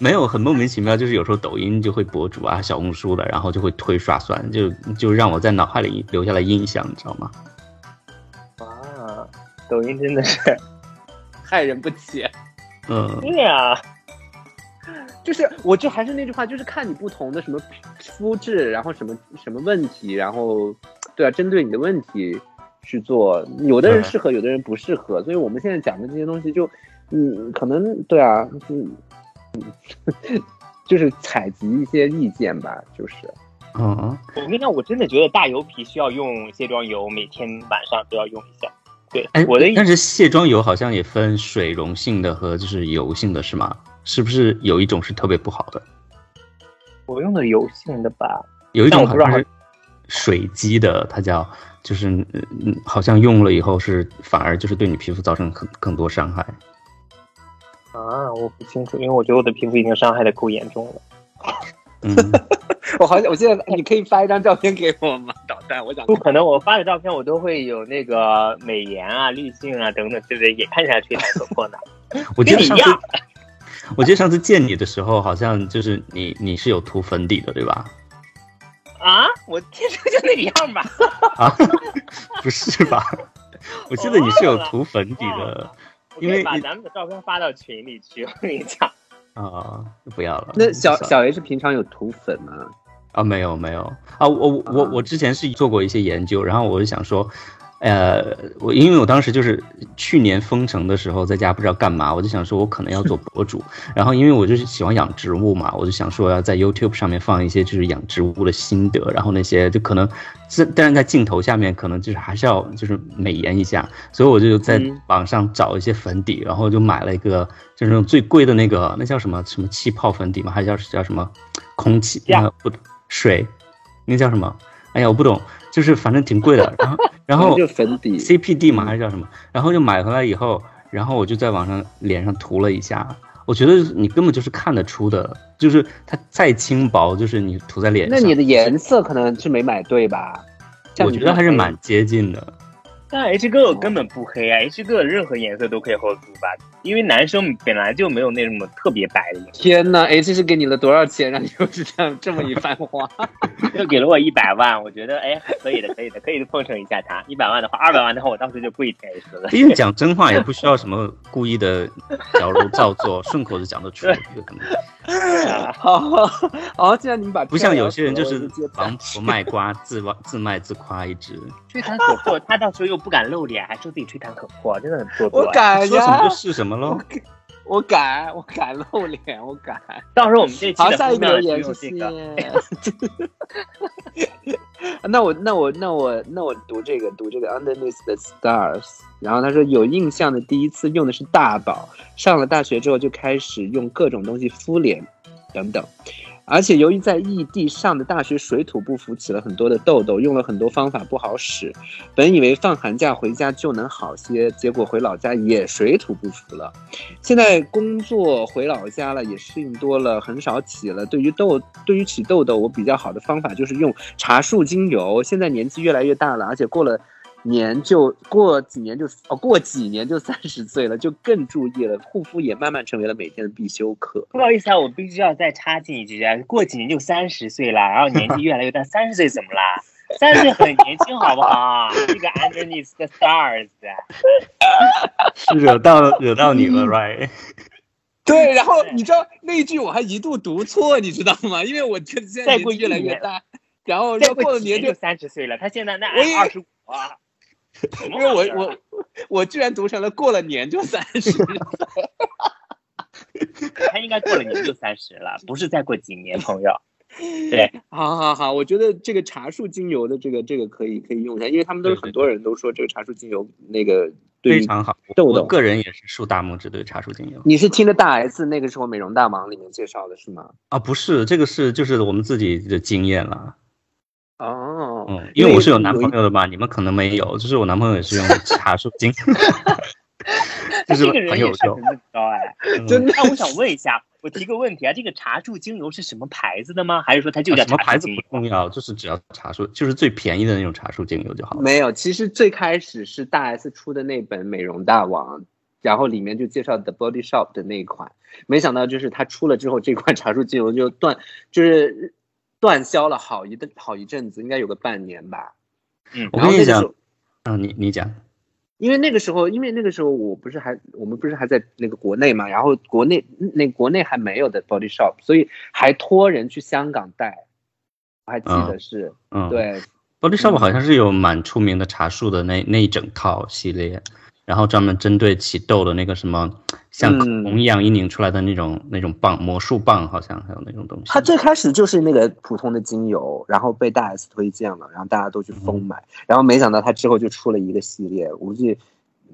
S2: 没有很莫名其妙，就是有时候抖音就会博主啊、小红书的，然后就会推刷酸，就就让我在脑海里留下了印象，你知道吗？
S4: 啊，抖音真的是，
S3: 害人不浅。
S2: 嗯，
S4: 对啊，
S3: 就是我就还是那句话，就是看你不同的什么肤质，然后什么什么问题，然后对啊，针对你的问题去做。有的人适合，有的人不适合，所以我们现在讲的这些东西就，嗯，可能对啊，嗯，嗯就是采集一些意见吧，就是。
S2: 嗯，
S4: 我跟你讲，我真的觉得大油皮需要用卸妆油，每天晚上都要用一下。对，
S2: 哎，
S4: 我的
S2: 但是卸妆油好像也分水溶性的和就是油性的，是吗？是不是有一种是特别不好的？
S4: 我用的油性的吧，
S2: 有一种好像是水基的，它叫就是嗯，嗯好像用了以后是反而就是对你皮肤造成更更多伤害。
S4: 啊，我不清楚，因为我觉得我的皮肤已经伤害的够严重了。
S2: 嗯，
S3: 我好像，我记得你可以发一张照片给我吗？导弹，我想
S4: 不可能，我发的照片我都会有那个美颜啊、滤镜啊等等，对不对？也看起来吹弹可破呢。
S2: 我记得上次
S4: 跟你一样，
S2: 我记得上次见你的时候，好像就是你你是有涂粉底的，对吧？
S4: 啊，我天生就那个样吧？
S2: 啊，不是吧？我记得你是有涂粉底的因为
S4: 把咱们的照片发到群里去。我跟你讲，
S2: 啊，不要了。
S3: 那小小 H 平常有涂粉吗？
S2: 啊，没有没有啊，我我我之前是做过一些研究，然后我就想说，呃，我因为我当时就是去年封城的时候，在家不知道干嘛，我就想说我可能要做博主，然后因为我就是喜欢养植物嘛，我就想说要在 YouTube 上面放一些就是养植物的心得，然后那些就可能是，但是在镜头下面可能就是还是要就是美颜一下，所以我就在
S3: 嗯
S2: 网上找一些粉底，然后就买了一个就是那种最贵的那个，那叫什么什么气泡粉底吗？还是叫叫什么空气？
S4: 呀
S2: 呃不水，那叫什么？哎呀，我不懂，就是反正挺贵的。然后然后
S3: 就粉底
S2: CPD 嘛还是叫什么？然后就买回来以后，然后我就在网上脸上涂了一下。我觉得你根本就是看得出的，就是它再轻薄，就是你涂在脸上。
S3: 那你的颜色可能是没买对吧？
S2: 我觉得还是蛮接近的。
S4: 但 H 哥我根本不黑啊，H 哥任何颜色都可以 hold 住吧？因为男生本来就没有那么特别白的颜色。
S3: 天呐，H 是给你了多少钱，让你又是这样这么一番话？
S4: 又给了我一百万，我觉得哎，可以的，可以的，可以奉承一下他。一百万的话，二百万的话，我当时就跪舔 H 了。
S2: 因为讲真话也不需要什么故意的矫揉造作，顺口就讲得出。
S3: 好，好，既然你们把
S2: 不像有些人就是
S3: 接
S2: 王婆卖瓜，自挖自卖自夸一直。
S4: 吹弹可破，他到时候又不敢露脸，还说自己吹弹可破，真的很做作。
S3: 我敢呀
S2: 说什么就，是什么喽。
S3: 我敢，我敢露脸，我敢。
S4: 到时候我们这期
S3: 好，
S4: 的
S3: 下一
S4: 封面就
S3: 个留言，
S4: 用
S3: 谢
S4: 这个。
S3: 谢。那我那我那我那我读这个读这个 Underneath the Stars，然后他说有印象的第一次用的是大宝，上了大学之后就开始用各种东西敷脸等等，而且由于在异地上的大学水土不服，起了很多的痘痘，用了很多方法不好使。本以为放寒假回家就能好些，结果回老家也水土不服了。现在工作回老家了，也适应多了，很少起了。对于痘，对于起痘痘，我比较好的方法就是用茶树精油。现在年纪越来越大了，而且过了年就过几年就哦，过几年就三十岁了，就更注意了。护肤也慢慢成为了每天的必修课。
S4: 不好意思啊，我必须要再插进一句啊，过几年就三十岁了，然后年纪越来越大，三十岁怎么啦？三十岁很年轻，好不好？这个 Underneath the Stars，
S2: 是惹到惹到你了，right？
S3: 对，然后你知道那一句我还一度读错，你知道吗？因为我觉得现在
S4: 再过
S3: 年纪越来越大，然后过了年就
S4: 过几年就三十岁了，他现在那二十五啊。
S3: 因为我我我居然读成了过了年就三十，
S4: 他应该过了年就三十了，不是再过几年，朋友。对，
S3: 好好好，我觉得这个茶树精油的这个这个可以可以用一下，因为他们都是很多人都说这个茶树精油那个对
S2: 非常好。
S3: 痘痘。
S2: 我个人也是竖大拇指对茶树精油
S3: 你是听的大 S 那个时候美容大王里面介绍的是吗？
S2: 啊，不是这个是就是我们自己的经验了。
S3: 哦，
S2: 嗯，因为我是有男朋
S3: 友。
S2: 的嘛，你们可能没有，就是我男朋友也是用 茶树精，就是很有用
S4: 也是很。高哎。
S2: 嗯
S3: 真的
S4: 那我想问一下，我提个问题啊，这个茶树精油是什么牌子的吗？还是说它就叫
S2: 啊什么牌子不？重要，就是只要茶树，就是最便宜的那种茶树精油就好了。
S3: 没有，其实最开始是大 S 出的那本《美容大王》，然后里面就介绍 The Body Shop 的那一款，没想到就是它出了之后，这款茶树精油就断，就是断销了好一段好一阵子，应该有个半年吧。
S4: 嗯。
S2: 我跟你讲
S3: 然后那个时候，
S2: 嗯，你你讲，
S3: 因为那个时候，因为那个时候我不是还我们不是还在那个国内嘛，然后国内那国内还没有的 Body Shop，所以还托人去香港带，我还记得是、
S2: 嗯，
S3: 对
S2: ，，Body Shop 好像是有蛮出名的茶树的那那一整套系列，然后专门针对起痘的那个什么像红一样一拧出来的那种那种棒，魔术棒好像还有那种东西。
S3: 它最开始就是那个普通的精油，然后被大 S 推荐了，然后大家都去疯买，然后没想到它之后就出了一个系列，我估计，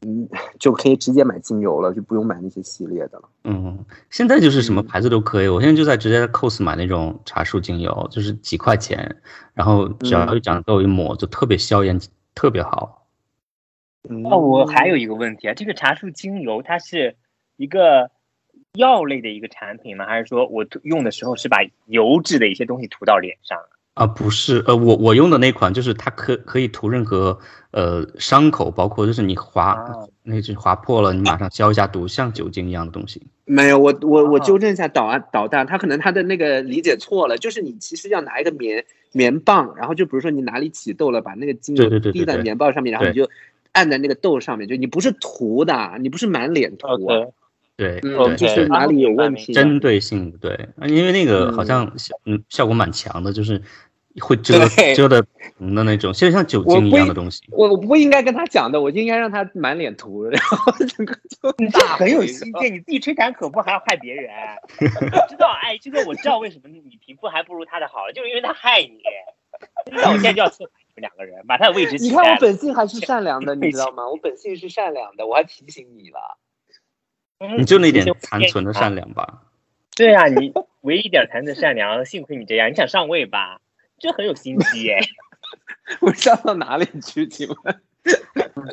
S3: 嗯，就可以直接买精油了，就不用买那些系列的了。
S2: 嗯，现在就是什么
S3: 嗯
S2: 牌子都可以，我现在就在直接在 cos 买那种茶树精油，就是几块钱，然后只要
S3: 嗯
S2: 一长痘一抹就特别消炎，特别好。
S4: 哦，我还有一个问题啊，这个茶树精油它是一个药类的一个产品吗？还是说我用的时候是把油质的一些东西涂到脸上？
S2: 啊，不是，呃，我我用的那款就是它可可以涂任何呃伤口，包括就是你划、
S4: 啊
S2: 那只划破了，你马上消一下毒，像酒精一样的东西。
S3: 没有，我我我
S4: 哦
S3: 纠正一下导啊导弹，他可能他的那个理解错了，就是你其实要拿一个棉棉棒，然后就比如说你哪里起痘了，把那个精油滴在
S2: 对
S3: 棉棒上面，然后你就按在那个痘上面，就你不是涂的，你不是满脸涂啊，
S2: 对
S3: 就是哪里有问题啊，
S2: 针对性，对，啊因为那个好
S3: 嗯。
S2: 像效嗯效果蛮强的，就是会遮遮的红的那种，就像酒精一样的东西。
S3: 我我不应该跟他讲的，我应该让他满脸涂，然后整个就
S4: 你这很有心机，你自己吹弹可破还要害别人，我 知道，哎，这个我知道为什么你皮肤还不如他的好，就是因为他害你。那我现在就要测两个人，把他的位置
S3: 你看我。本性还是善良的，你知道吗？我本性是善良的，我还提醒你了。
S4: 嗯
S2: 你就那点残存的善良吧。
S4: 对啊，你唯一一点残存善良，幸亏你这样，你想上位吧？这很有心机耶。
S3: 我上到哪里去？请问？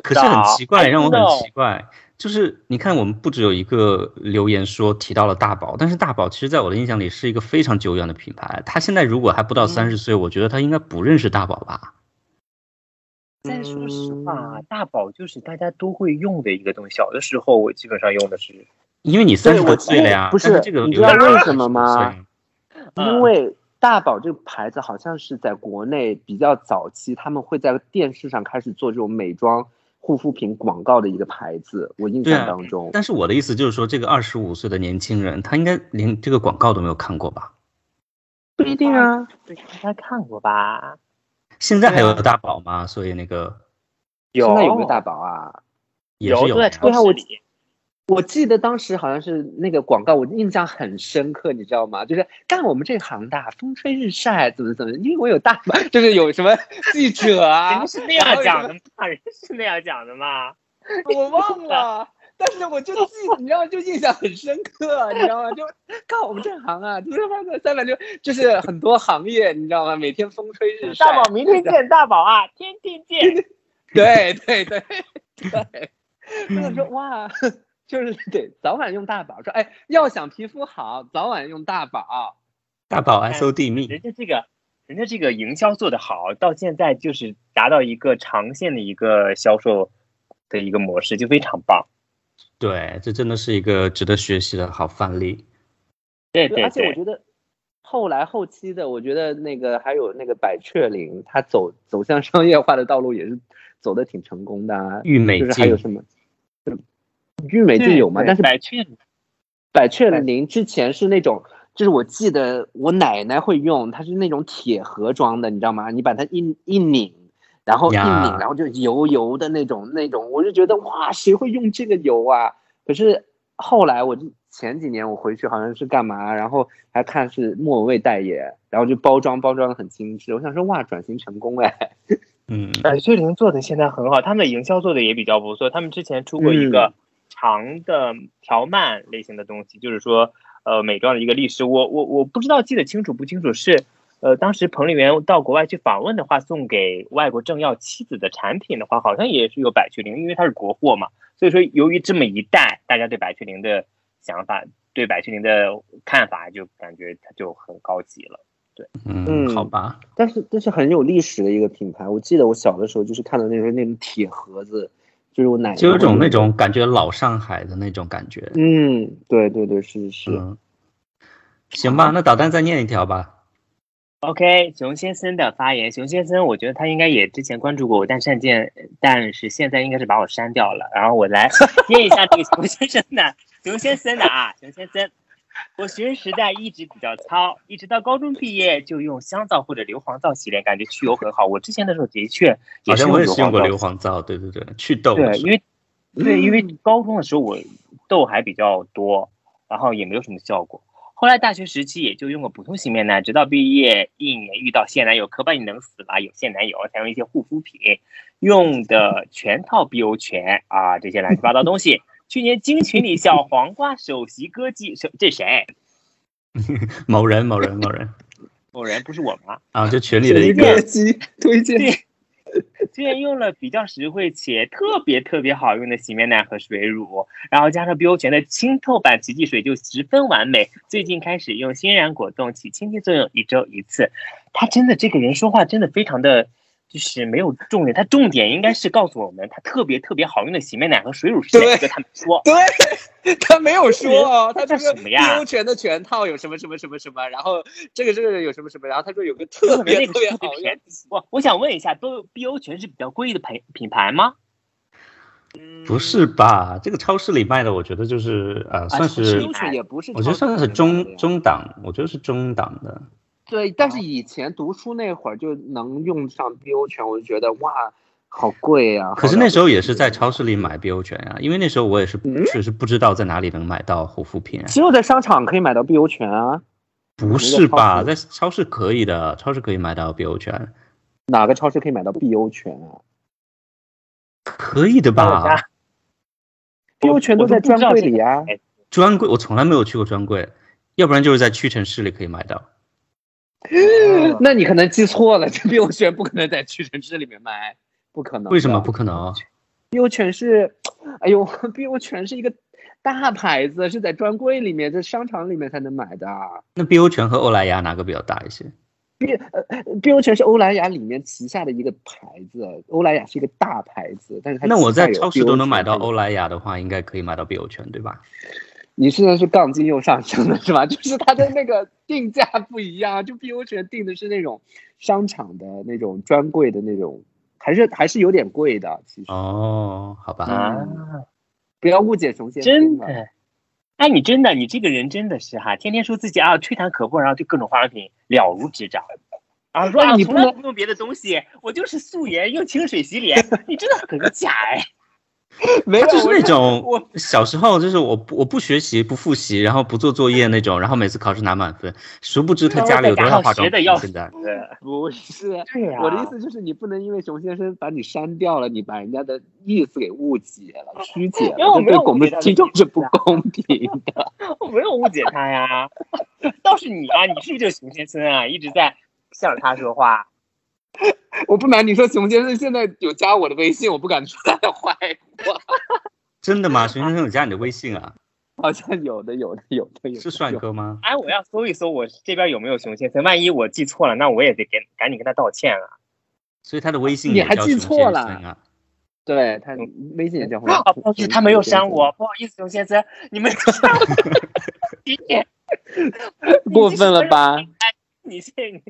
S2: 可是很奇怪，
S4: 哎
S2: 让我很奇怪，就是你看，我们不只有一个留言说提到了大宝，但是大宝其实在我的印象里是一个非常久远的品牌。他现在如果还不到三十岁，我觉得他应该不认识大宝吧？
S4: 再说实话，大宝就是大家都会用的一个东西。小的时候，我基本上用的是，
S2: 因为你三十多岁了呀，
S3: 不是
S2: 但这个
S3: 你知道为什么吗因为大宝这个牌子好像是在国内比较早期，他们会在电视上开始做这种美妆护肤品广告的一个牌子，我印象当中。
S2: 但是我的意思就是说，这个二十五岁的年轻人，他应该连这个广告都没有看过吧？
S3: 不一定啊，
S4: 对，应该看过吧？
S2: 现在还有大宝吗？所以那个
S4: 有
S3: 现在有没有大宝啊？
S2: 也是有的
S4: 都在超
S3: 对啊我。我记得当时好像是那个广告，我印象很深刻，你知道吗？就是干我们这行的，风吹日晒，怎么怎么，因为我有大宝，就是有什么记者啊
S4: 人家，是那样讲的吗？人家是那样讲的吗？
S3: 我忘了，但是我就记，你知道，就印象很深刻，你知道吗？就干我们这行啊，就是三百六，就是很多行业，你知道吗？每天风吹日晒，
S4: 大宝明天见，大宝啊，天天见。
S3: 对对对对，我想说哇，就是对，早晚用大宝，说哎，要想皮肤好，早晚用大宝。
S2: 大宝 SOD 蜜
S4: 人，家这个，人家这个营销做得好，到现在就是达到一个长线的一个销售的一个模式，就非常棒。
S2: 对，这真的是一个值得学习的好范例。
S3: 对，
S4: 对对
S3: 而且我，觉得后来后期的，我觉得那个还有那个百雀羚，它走走向商业化的道路也是走的挺成功的啊。
S2: 郁美
S3: 就是还有，什么，郁美净有吗？但是
S4: 百雀
S3: 百雀羚之前是那种，就是我记得我奶奶会用，它是那种铁盒装的，你知道吗？你把它一一拧，然后一
S2: 呀
S3: 拧，然后就油油的那种那种，我就觉得哇，谁会用这个油啊？可是后来我就前几年我回去好像是干嘛，然后还看是莫文蔚代言，然后就包装包装的很精致，我想说哇，转型成功哎，
S2: 嗯，
S4: 百雀羚做的现在很好，他们的营销做的也比较不错。他们之前出过一个长的条漫类型的东西，就是说呃美妆的一个历史。我我我不知道记得清楚不清楚是。呃，当时彭丽媛到国外去访问的话，送给外国政要妻子的产品的话，好像也是有百雀羚，因为它是国货嘛。所以说，由于这么一带，大家对百雀羚的想法，对百雀羚的看法，就感觉它就很高级了。
S2: 对，
S3: 嗯
S2: 好吧，
S3: 但是这是很有历史的一个品牌，我记得我小的时候就是看到那时候那种铁盒子，就是我奶奶
S2: 就有种那种感觉老上海的那种感觉。
S3: 嗯，对对对，是是
S2: 行吧，那导弹再念一条吧。
S4: OK，熊先生的发言，熊先生，我觉得他应该也之前关注过我，但善见，但是现在应该是把我删掉了。然后我来念一下这个熊先生的，熊先生的啊，熊先生，我学生时代一直比较糙，一直到高中毕业就用香皂或者硫磺皂洗脸，感觉去油很好。我之前的时候的确也是
S2: 好像我也是用过硫磺皂，对对对，祛痘
S4: 对，因为对，因为高中的时候我痘还比较多，然后也没有什么效果。后来大学时期也就用过普通洗面奶，直到毕业一年遇到现男友，可把你能死吧？有现男友才用一些护肤品，用的全套 BO 泉啊，这些乱七八糟东西。去年金群里小黄瓜首席歌姬，首这谁？
S2: 某人某人某人
S4: 某人不是我吗？
S2: 啊，就群里的一
S3: 一
S2: 个
S3: 歌姬推荐，
S4: 居然用了比较实惠且特别特别好用的洗面奶和水乳，然后加上碧欧泉的清透版奇迹水就十分完美。最近开始用欣然果冻起清洁作用，一周一次。他真的这个人说话真的非常的，就是没有重点。他重点应该是告诉我们，他特别特别好用的洗面奶和水乳是哪个？他没说。
S3: 对他没有说啊，他
S4: 这
S3: 就是
S4: 什么呀
S3: BO 泉的全套有什么什么什么什么，然后这个这个有什么什么，然后他说有个特别特别好用。
S4: 我我想问一下都 B O 泉是比较贵的品品牌吗？
S2: 不是吧？这个超市里卖的，我觉得就是呃，算是
S3: BO 泉也不是，
S2: 我觉得算是中中档，我觉得是中档的。
S3: 对，但是以前读书那会儿就能用上 BO 泉，我就觉得哇，好贵啊！
S2: 可是那时候也是在超市里买 BO 泉啊，因为那时候我也是
S3: 嗯
S2: 确实不知道在哪里能买到护肤品啊。
S3: 只有在商场可以买到 BO 泉啊，
S2: 不是吧？在超市可以的，超市可以买到 BO 泉，
S3: 哪个超市可以买到 BO 泉啊
S2: 可以的吧
S4: 家
S3: ？？BO 泉都在专柜里啊。
S2: 专柜我从来没有去过专柜，要不然就是在屈臣氏里可以买到。
S3: 那你可能记错了，这 BO 泉不可能在屈臣氏里面卖，不可能。
S2: 为什么不可能
S3: ？BO 泉是，哎呦，BO 泉是一个大牌子，是在专柜里面，在商场里面才能买的。
S2: 那 BO 泉和欧莱雅哪个比较大一些？
S3: 碧欧泉是欧莱雅里面旗下的一个牌子，欧莱雅是一个大牌子，但是它
S2: 那我在超市都能买到欧莱雅的话，应该可以买到碧欧泉，对吧？
S3: 你现在是杠精又上升了是吧？就是它的那个定价不一样，就 BO 泉定的是那种商场的那种专柜的那种还是还是有点贵的。其实
S2: 哦，好吧，
S4: 啊，
S3: 不要误解熊先生。
S4: 真的。哎，你真的，你这个人真的是哈，天天说自己啊吹弹可破，然后对各种化妆品了如指掌，啊说啊
S3: 你
S4: 从来不用别的东西，我就是素颜用清水洗脸，你真的很假哎。
S3: 没有，
S2: 就是那种
S3: 我
S2: 小时候就是我不我不学习不复习，然后不做作业那种，然后每次考试拿满分，殊不知他家里有多少化妆品。现在
S4: 死。
S3: 不是。
S4: 对呀、
S3: 我的意思就是，你不能因为熊先生把你删掉了，你把人家的意思给误解了、曲解了，
S4: 因为我
S3: 对我们听众是不公平的。
S4: 我没有误解他呀，倒是你啊，你是不是这个熊先生啊，一直在向着他说话？
S3: 我不瞒你说，熊先生现在有加我的微信，我不敢说他的坏话。
S2: 真的吗？熊先生有加你的微信啊？
S3: 好像有的，有的，有的，有的。
S2: 是帅哥吗？
S4: 哎，我要搜一搜我这边有没有熊先生，万一我记错了，那我也得给赶紧跟他道歉啊。
S2: 所以他的微信
S3: 你还记错了
S2: 啊？
S3: 对他微信也叫
S4: 啊，不好意思，他没有删我，不好意思，熊先生，你们
S3: 过分了吧？
S4: 你这你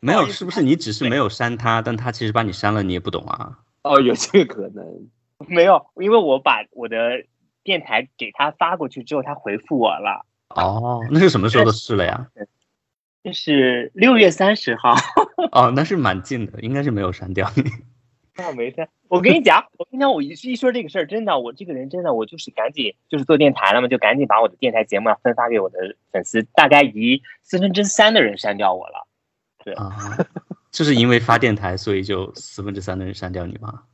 S2: 没有，是不是你只是没有删他，但他其实把你删了，你也不懂啊？
S3: 哦，有这个可能。
S4: 没有，因为我把我的电台给他发过去之后，他回复我了，
S2: 哦，那是什么时候的事了呀？
S4: 就是六月三十号。
S2: 哦，那是蛮近的，应该是没有删掉你。
S4: 那没事，我跟你讲，我跟你讲，我一一说这个事儿，真的，我这个人真的，我就是赶紧就是做电台了嘛，就赶紧把我的电台节目啊分发给我的粉丝，大概以四分之三的人删掉我了。
S2: 对啊，就是因为发电台，所以就四分之三的人删掉你吗？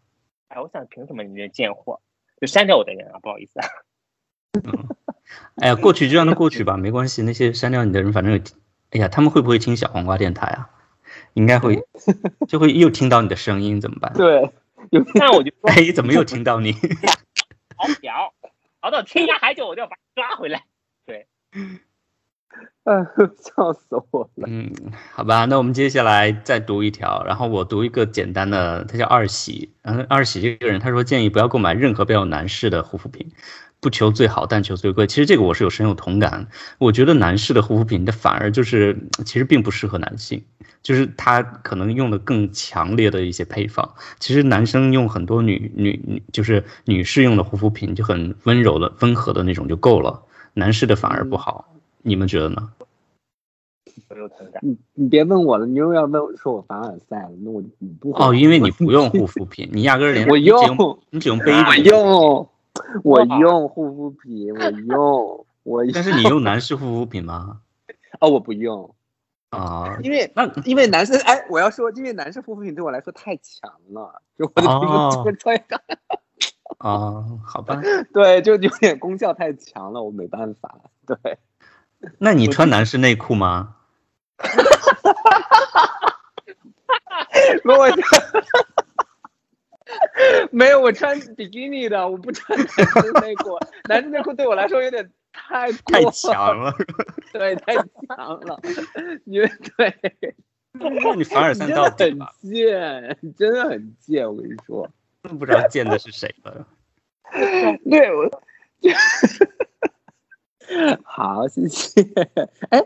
S4: 哎，我想凭什么你这贱货就删掉我的人啊？不好意思啊。
S2: 哎呀，过去就让它过去吧，没关系。那些删掉你的人，反正有，哎呀，他们会不会听小黄瓜电台啊？应该会，就会又听到你的声音，怎么办？
S3: 对，有
S4: 那我就说
S2: 哎，怎么又听到你？
S4: 好屌，熬到天涯海角，我就要把你抓回来。
S3: 嗯，笑死我了。
S2: 嗯，好吧，那我们接下来再读一条，然后我读一个简单的，他叫二喜，然后二喜这个人他说建议不要购买任何标有男士的护肤品，不求最好，但求最贵。其实这个我是有深有同感，我觉得男士的护肤品它反而就是其实并不适合男性，就是他可能用的更强烈的一些配方，其实男生用很多女女女就是女士用的护肤品就很温柔的温和的那种就够了，男士的反而不好，你们觉得呢？
S4: 我有同感。
S3: 你你别问我了，你又要问说我凡尔赛了，那我你不
S2: 哦，因为你 不用护肤品，你压根儿连
S3: 我
S2: 你只用
S3: 用
S2: 你只用杯
S3: 我
S2: 子，
S3: 用我用护肤品，我用我
S2: 但是你用男士护肤品吗？
S3: 哦我不用，
S2: 啊，
S3: 因为
S2: 那
S3: 因为男生哎，我要说，因为男士护肤品对我来说太强了，就我的皮
S2: 哦
S3: 肤这个专业感，
S2: 哦，好吧，
S3: 对，就有点功效太强了，我没办法。对，
S2: 那你穿男士内裤吗？
S3: 如果没有我穿比基尼的，我不穿男士内裤，男士内裤对我来说有点太过
S2: 太强了，
S3: 对，太强了，因为对，
S2: 那你凡尔
S3: 你
S2: 赛
S3: 真的很
S2: 到底吧？
S3: 贱，你真的很贱，我跟你说。
S2: 不知道贱的是谁了。
S3: 对我，好，谢谢。哎，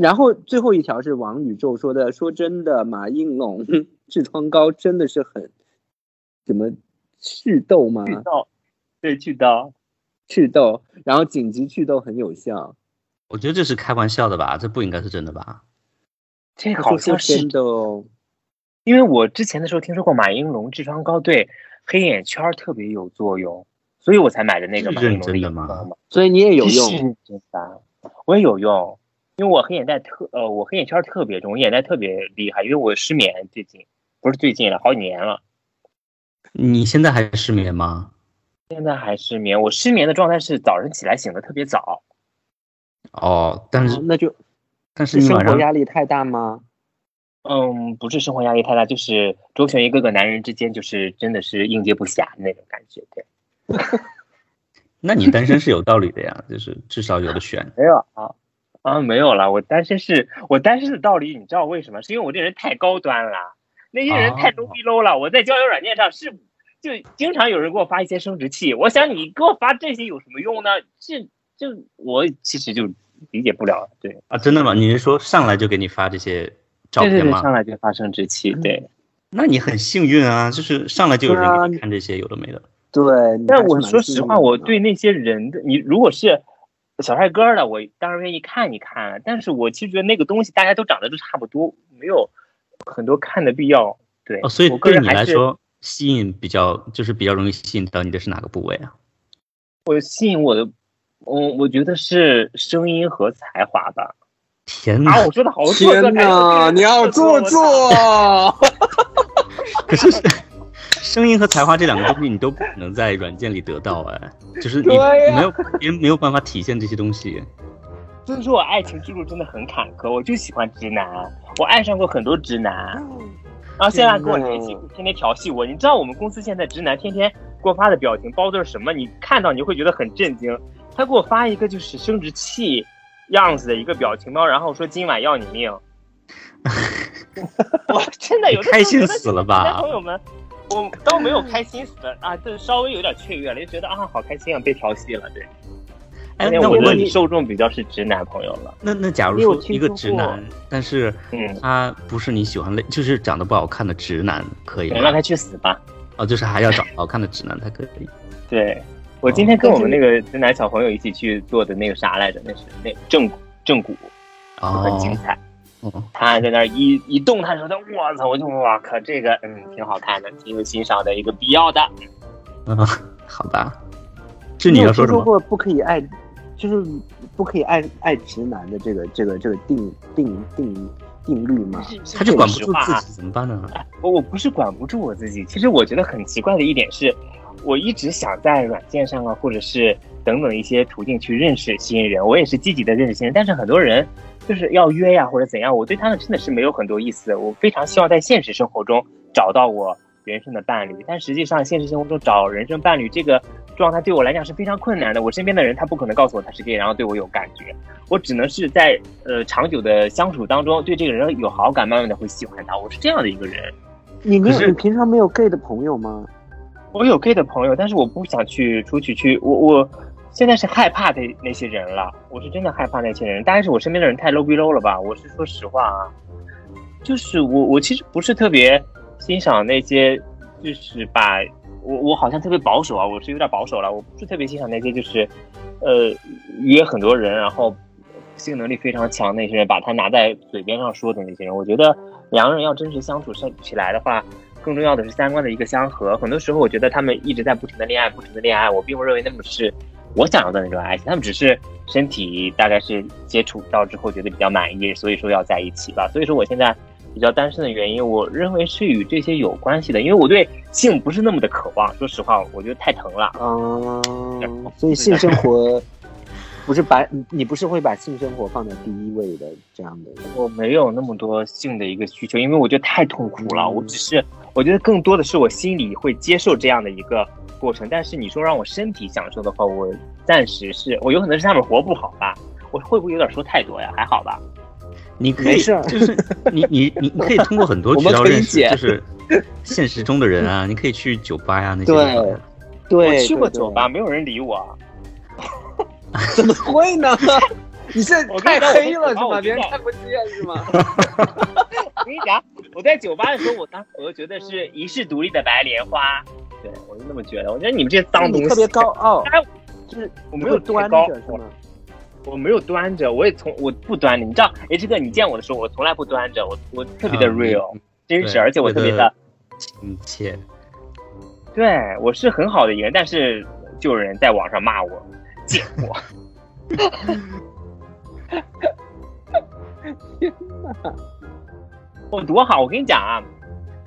S3: 然后最后一条是王宇宙说的，说真的，马应龙痔疮膏真的是很怎么祛痘吗？
S4: 祛痘，对祛痘，
S3: 祛痘，然后紧急祛痘很有效。
S2: 我觉得这是开玩笑的吧，这不应该是真的吧？
S4: 这个好像是
S3: 真的哦。
S4: 因为我之前的时候听说过马应龙痔疮膏对黑眼圈儿特别有作用，所以我才买的那个
S2: 是
S4: 马应龙
S2: 认真的吗。
S3: 所以你也有用
S4: 是真的，我也有用，因为我黑眼袋特呃，我黑眼圈特别重，我眼袋特别厉害，因为我失眠最近不是最近了，好几年了，
S2: 你现在还失眠吗？
S4: 现在还失眠。我失眠的状态是早上起来醒的特别早，
S2: 哦，但是
S3: 哦那就
S2: 但是
S3: 是生活压力太大吗？
S4: 嗯，不是生活压力太大，就是周旋于各个男人之间，就是真的是应接不暇那种感觉。对，
S2: 那你单身是有道理的呀，就是至少有的选。
S4: 没有啊啊，没有了。我单身是我单身的道理，你知道为什么？是因为我这人太高端了，那些人太
S2: 哦
S4: low 逼 low 了。我在交友软件上是就经常有人给我发一些生殖器，我想你给我发这些有什么用呢？这就我其实就理解不了。对，
S2: 啊，真的吗？你是说上来就给你发这些照
S4: 对对对，
S2: 片吗？
S4: 上来就发生殖器，对，
S2: 那你很幸运啊，就是上来就有人给你看这些有的没的。
S3: 对，你
S4: 但我说实话，我对那些人的，你如果是小帅哥的，我当然愿意看一看。但是我其实觉得那个东西大家都长得都差不多，没有很多看的必要。对，
S2: 哦，所以
S4: 我个
S2: 对
S4: 人
S2: 来说，吸引比较就是比较容易吸引到你的是哪个部位啊？
S4: 我吸引我的，嗯，我觉得是声音和才华吧。
S2: 天哪！
S4: 啊，我说的好做作，
S3: 天哪，你要做作，
S2: 可是声音和才华这两个东西你都不可能在软件里得到哎，就是你没有别人没有办法体现这些东西。
S4: 所以说我爱情之路真的很坎坷，我就喜欢直男，我爱上过很多直男，然后现在跟我在一起
S3: 天，
S4: 天天调戏我。你知道我们公司现在直男天天给我发的表情包都是什么？你看到你会觉得很震惊。他给我发一个就是生殖器样子的一个表情包，然后说今晚要你命。我真的有的
S2: 开心死了吧
S4: 男朋友们，我都没有开心死的啊，这稍微有点雀跃了，就觉得啊好开心啊，被调戏了。对，
S2: 哎，那我问你，
S4: 受众比较是直男朋友了。
S2: 那那假如说一个直男，但是
S4: 嗯，
S2: 他不是你喜欢类，就是长得不好看的直男，可以吗？
S4: 让他去死吧。
S2: 哦，就是还要找好看的直男才可以。
S4: 对，我今天跟我们那个直男小朋友一起去做的那个啥来着？那是那正骨正骨，很精
S2: 哦，
S4: 彩。
S2: 哦，
S4: 他在那儿一一动弹手的，我操！我就哇靠，这个嗯挺好看的，挺有欣赏的一个必要的。
S2: 嗯，好吧。是你要说什么？
S3: 有听说过不可以爱，就是不可以爱爱直男的这个这个这个定定定定律吗？
S2: 他就管不住自己怎么办呢？
S4: 我我不是管不住我自己，其实我觉得很奇怪的一点是，我一直想在软件上啊，或者是等等一些途径去认识新人，我也是积极的认识新人，但是很多人就是要约呀或者怎样，我对他们真的是没有很多意思。我非常希望在现实生活中找到我人生的伴侣，但实际上现实生活中找人生伴侣这个状态对我来讲是非常困难的。我身边的人他不可能告诉我他是 gay，然后对我有感觉，我只能是在呃长久的相处当中对这个人有好感，慢慢的会喜欢他。我是这样的一个人。
S3: 你没有你平常没有 gay 的朋友吗？
S4: 我有 gay 的朋友，但是我不想去出去去，我我现在是害怕的那些人了，我是真的害怕那些人，大概是我身边的人太 low 逼 low 了吧，我是说实话啊，就是我我其实不是特别欣赏那些，就是把我我好像特别保守啊，我是有点保守了，我不是特别欣赏那些就是，呃，约很多人，然后性能力非常强那些人，把他拿在嘴边上说的那些人，我觉得两个人要真实相处起来的话，更重要的是三观的一个相合。很多时候，我觉得他们一直在不停的恋爱，不停的恋爱，我并不认为他们是我想要的那种爱情，他们只是身体大概是接触到之后觉得比较满意，所以说要在一起吧。所以说我现在比较单身的原因，我认为是与这些有关系的，因为我对性不是那么的渴望。说实话，我觉得太疼了。
S3: 嗯，所以性生活不是把你你不是会把性生活放在第一位的这样的。
S4: 我没有那么多性的一个需求，因为我觉得太痛苦了。我只是，我觉得更多的是我心里会接受这样的一个过程。但是你说让我身体享受的话，我暂时是我有可能是他们活不好吧？我会不会有点说太多呀？还好吧？
S2: 你可以
S3: 没事
S2: 就是你你你你可以通过很多渠 道认识，就是现实中的人啊，你可以去酒吧呀、那些。
S3: 对，
S4: 我去过酒吧，，没有人理我。
S3: 对 怎么会呢？你这
S4: 我
S3: 太黑了是吗？
S4: 我知道
S3: 别人看不见是吗？
S4: 我跟你讲，我在酒吧的时候，我当时我就觉得是一世独立的白莲花，对我就那么觉得。我觉得你们这些脏东西
S3: 特别高，傲
S4: 哎，
S3: 就是
S4: 我没有
S3: 端着是吗？
S4: 我没有端着，我也从我不端着。你知道，H 哥，你见我的时候，我从来不端着，我我特别的
S2: 啊
S4: real，、真实，而且我特别的，
S2: 亲切。
S4: 对我是很好的一个人，但是就有人在网上骂我贱货。我多好，我跟你讲啊，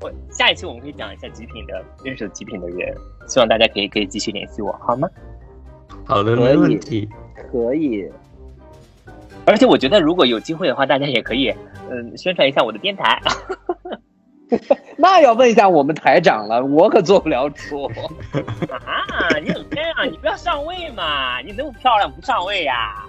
S4: 我下一期我们可以讲一下极品的认识极品的人，希望大家可以可以继续联系我，好吗？
S2: 好的，
S3: 可
S2: 没问
S3: 以
S2: 题。
S3: 可以，
S4: 而且我觉得如果有机会的话，大家也可以嗯宣传一下我的电台。
S3: 那要问一下我们台长了，我可做不了主。
S4: 啊，你怎么这样？你不要上位嘛！你那么漂亮不上位呀、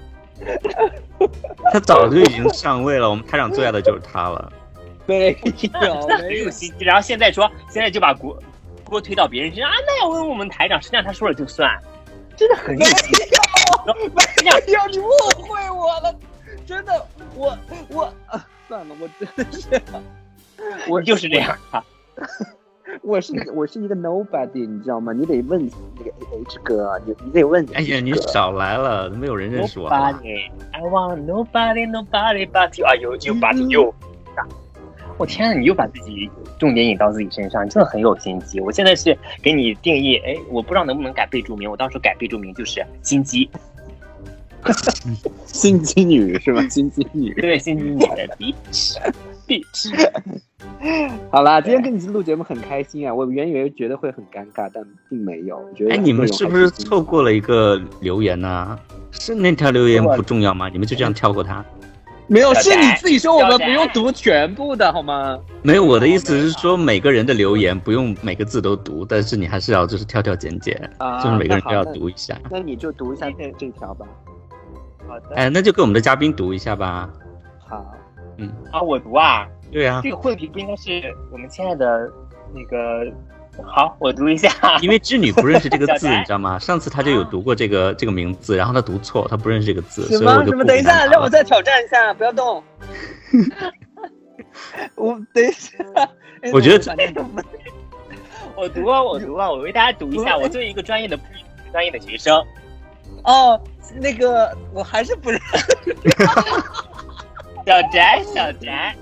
S2: 他早就已经上位了，我们台长最爱的就是他了。
S3: 没有，没有
S4: 有，心机。然后现在说，现在就把锅锅推到别人身上啊，那要问我们台长，实际上他说了就算，真的很有心机。
S3: 没有，你误会我了，真的，我我啊，算了，我真的是，
S4: 我就是这样啊。
S3: 我是我是一个 nobody，你知道吗？你得问那个 H 哥，你你得问。
S2: 哎呀，你少来了，没有人认识我。
S4: Nobody，I want nobody, nobody but you. 啊，you you but you。我天呐，你又把自己重点引到自己身上，你真的很有心机。我现在是给你定义，哎，我不知道能不能改备注名，我到时候改备注名就是心机。
S3: 心机女是吧？心机女，
S4: 对，心机女
S3: 好啦，今天跟你录节目很开心啊！我原以为觉得会很尴尬，但并没有。我觉得，
S2: 哎，你们是不是错过了一个留言呢？是那条留言不重要吗？你们就这样跳过它？
S3: 没有，是你自己说我们不用读全部的好吗？
S2: 没有，我的意思是说每个人的留言不用每个字都读，但是你还是要就是挑挑拣拣，就是每个人都要读一下。
S3: 那你就读一下这这条吧。
S4: 好的。
S2: 哎，那就给我们的嘉宾读一下吧。
S3: 好。
S2: 嗯。
S4: 啊，我读啊。
S2: 对啊。
S4: 这个混皮不应该是我们亲爱的那个。好，我读一下。
S2: 因为织女不认识这个字，你知道吗？上次他就有读过这个这个名字，然后他读错，他不认识这个字，所以我就
S3: 什么？等一下，让我再挑战一下，不要动。我等一下，
S2: 我觉得
S4: 我读啊，我读啊，我为大家读一下。我作为一个专业的专业的学生。
S3: 哦，那个我还是不认识。
S4: 小宅，小宅。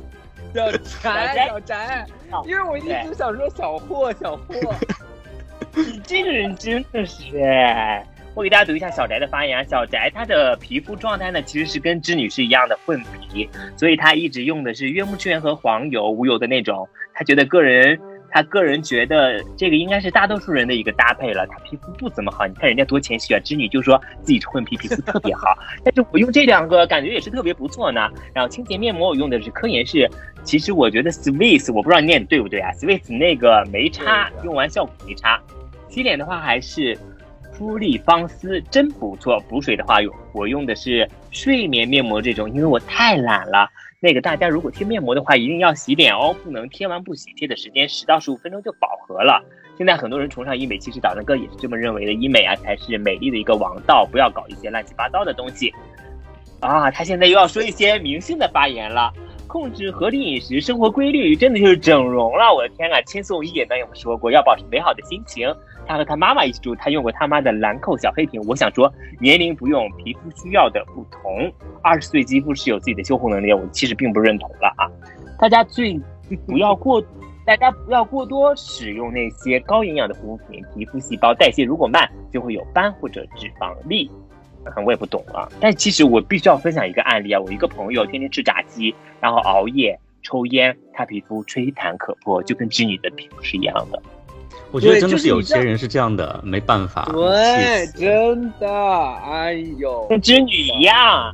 S3: 小宅，小宅，因为我一直想说小霍，小霍。
S4: 你这个人真的是，我给大家读一下小宅的发言啊。小宅他的皮肤状态呢，其实是跟织女是一样的混皮，所以他一直用的是悦木之源和黄油无油的那种。他觉得个人。他个人觉得这个应该是大多数人的一个搭配了。他皮肤不怎么好，你看人家多谦虚啊！织女就说自己是混皮，皮肤特别好。但是我用这两个感觉也是特别不错呢。然后清洁面膜我用的是科颜氏，其实我觉得 Swiss 我不知道念的对不对啊？Swiss 那个没差，用完效果没差。洗脸的话还是芙丽芳丝，真不错。补水的话用我用的是睡眠面膜这种，因为我太懒了。那个大家如果贴面膜的话，一定要洗脸哦，不能贴完不洗，贴的时间十到十五分钟就饱和了。现在很多人崇尚医美，其实导弹哥也是这么认为的，医美啊才是美丽的一个王道，不要搞一些乱七八糟的东西。啊，他现在又要说一些明星的发言了，控制合理饮食，生活规律，真的就是整容了。我的天啊，千颂伊也没有说过要保持美好的心情。他和他妈妈一起住，他用过他妈的兰蔻小黑瓶。我想说，年龄不用，皮肤需要的不同。二十岁肌肤是有自己的修复能力，我其实并不认同了啊。大家最不要过，大家不要过多使用那些高营养的护肤品，皮肤细胞代谢如果慢，就会有斑或者脂肪粒。嗯我也不懂了，但其实我必须要分享一个案例啊。我一个朋友天天吃炸鸡，然后熬夜、抽烟，他皮肤吹弹可破，就跟织女的皮肤是一样的。
S2: 我觉得真的是有些人是这样的，没办法。
S3: 对，真的，哎呦，
S4: 跟织女一样。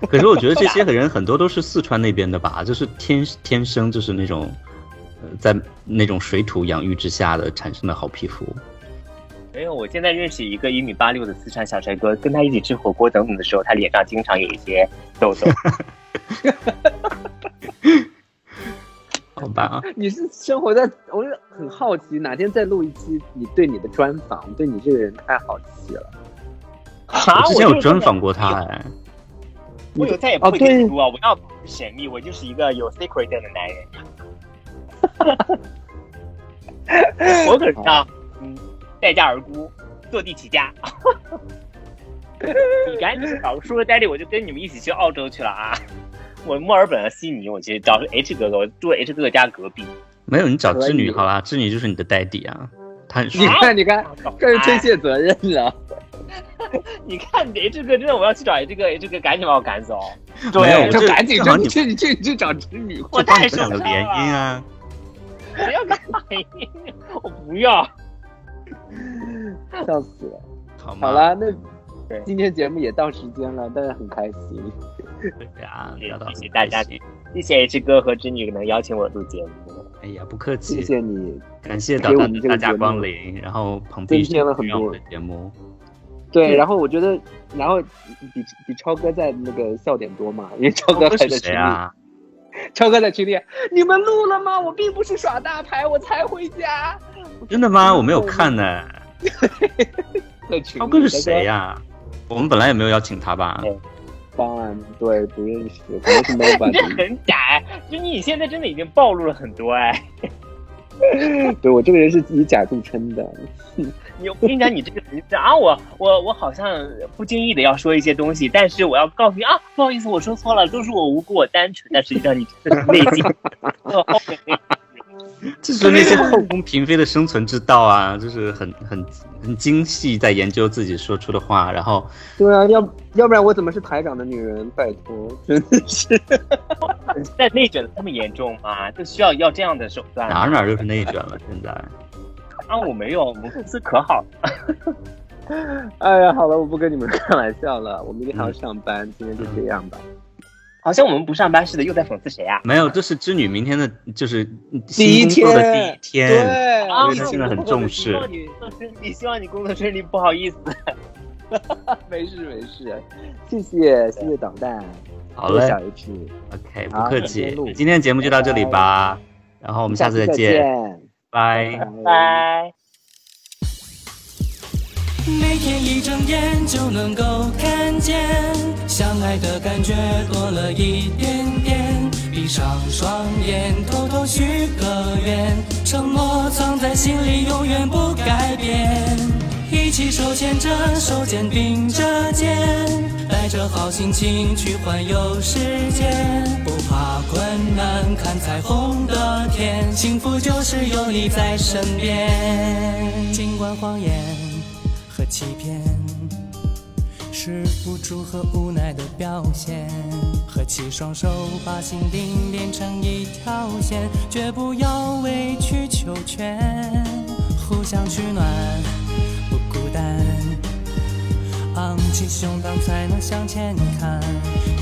S2: 可是我觉得这些 人很多都是四川那边的吧，就是天天生就是那种，呃，在那种水土养育之下的产生的好皮肤。
S4: 没有，我现在认识一个一米八六的四川小帅哥，跟他一起吃火锅等等的时候，他脸上经常有一些痘痘。
S2: 好吧，
S3: 你是生活在，我就很好奇，哪天再录一期你对你的专访，对你这个人太好奇了。
S2: 我之前有专访过他哎，
S4: 我有再也不会跟你说啊，我要神秘，我就是一个有 secret 的男人。我可是啊，嗯，待价而沽，坐地起价。你赶紧找个说 daddy，我就跟你们一起去澳洲去了啊。我墨尔本、悉尼，我其实找 H 哥哥，我住 H 哥哥家隔壁。
S2: 没有，你找织女好啦，织女就是你的代弟啊。他
S3: 你看，你看，这是推卸责任了。
S4: 你看你 H 哥，真的我要去找 H 哥，H 哥赶紧把我赶走。
S2: 对，
S3: 就赶紧就你去，你去，你去找织女。
S4: 我太
S2: 想了联姻啊！
S4: 不要干联姻，我不要。
S3: 笑死了。
S2: 好
S3: 好了，那今天节目也到时间了，大家很开心。
S2: 对啊，
S4: 谢谢大家，谢谢 H 哥和织女能邀请我录节目。
S2: 哎呀，不客气，
S3: 谢谢你，
S2: 感谢导弹大驾光临，然后捧
S3: 增添了很多
S2: 节目。
S3: 对，然后我觉得，然后比比超哥在那个笑点多嘛，因为超哥还在群里。超哥在群里，你们录了吗？我并不是耍大牌，我才回家。
S2: 真的吗？我没有看呢。
S3: 超
S2: 哥是谁呀？我们本来也没有邀请他吧？
S3: 方案对，不认识，可能是没有办法。
S4: 这很假，就你现在真的已经暴露了很多哎。
S3: 对我这个人是以假著称的。
S4: 你我跟你讲，你这个人是啊，我我我好像不经意的要说一些东西，但是我要告诉你啊，不好意思，我说错了，都是我无辜，我单纯，但实际上你这是内心
S2: 这是那些后宫嫔妃的生存之道啊，就是很很很精细，在研究自己说出的话，然后
S3: 对啊，要要不然我怎么是台长的女人？拜托，真的是。
S4: 在内卷的这么严重吗？就需要要这样的手段？
S2: 哪哪就是内卷了，现在。
S4: 啊，我没有，我们公司可好了。
S3: 哎呀，好了，我不跟你们开玩笑了，我明天还要上班，今天就这样吧。
S4: 好像我们不上班似的，又在讽刺谁啊？
S2: 没有，这是织女明天的，就是
S3: 第一
S2: 新工作的第一
S3: 天
S2: 天，
S3: 对
S2: 因为她现在很重视
S4: 希。望你工作顺利，希望你工作顺利，不好意思。
S3: 没事没事，谢谢谢谢导弹，
S2: 好嘞
S3: 谢谢小
S2: H，，OK，不客气
S3: 今天
S2: 的节目就到这里吧，然后我们下次再见，
S3: 见，
S2: 拜。
S4: 拜。
S1: 每天一睁眼就能够看见，相爱的感觉多了一点点。闭上双眼，偷偷许个愿，承诺藏在心里，永远不改变。一起手牵着手，肩并着肩，带着好心情去环游世界，不怕困难，看彩虹的天，幸福就是有你在身边。尽管谎言。欺骗是无助和无奈的表现。合起双手，把心定连成一条线，绝不要委曲求全，互相取暖，不孤单。昂起胸膛才能向前看，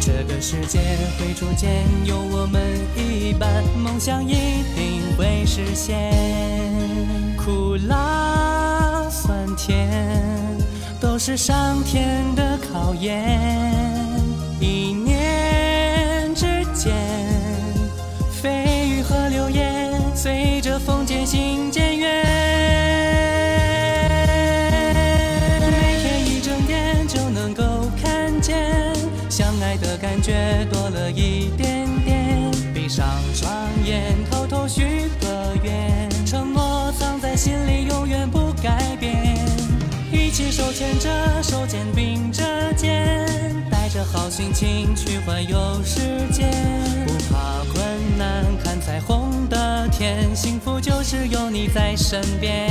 S1: 这个世界会逐渐有我们一半，梦想一定会实现。苦辣酸甜，都是上天的考验。一念之间，蜚语和流言随着风渐行渐远。每天一睁眼就能够看见，相爱的感觉多了一点点。闭上双眼，偷偷许个愿，承诺藏在心里，永远不改变。一起手牵着手，肩并着肩，带着好心情去环游世界，不怕困难，看彩虹的天，幸福就是有你在身边。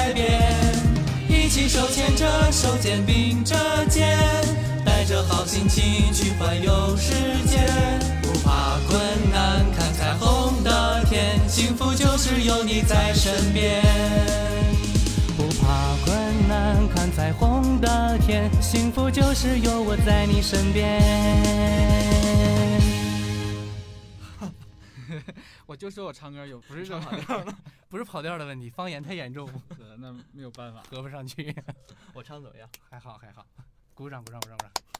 S1: 手牵着手，肩并着肩，带着好心情去环游世界，不怕困难，看彩虹的天，幸福就是有你在身边。不怕困难，看彩虹的天，幸福就是有我在你身边。
S5: 我就说我唱歌有不是说跑调了，不是跑调的问题，方言太严重，
S6: 那没有办法。
S5: 合不上去。
S6: 我唱怎么样？
S5: 还好还好，鼓掌鼓掌鼓掌鼓掌。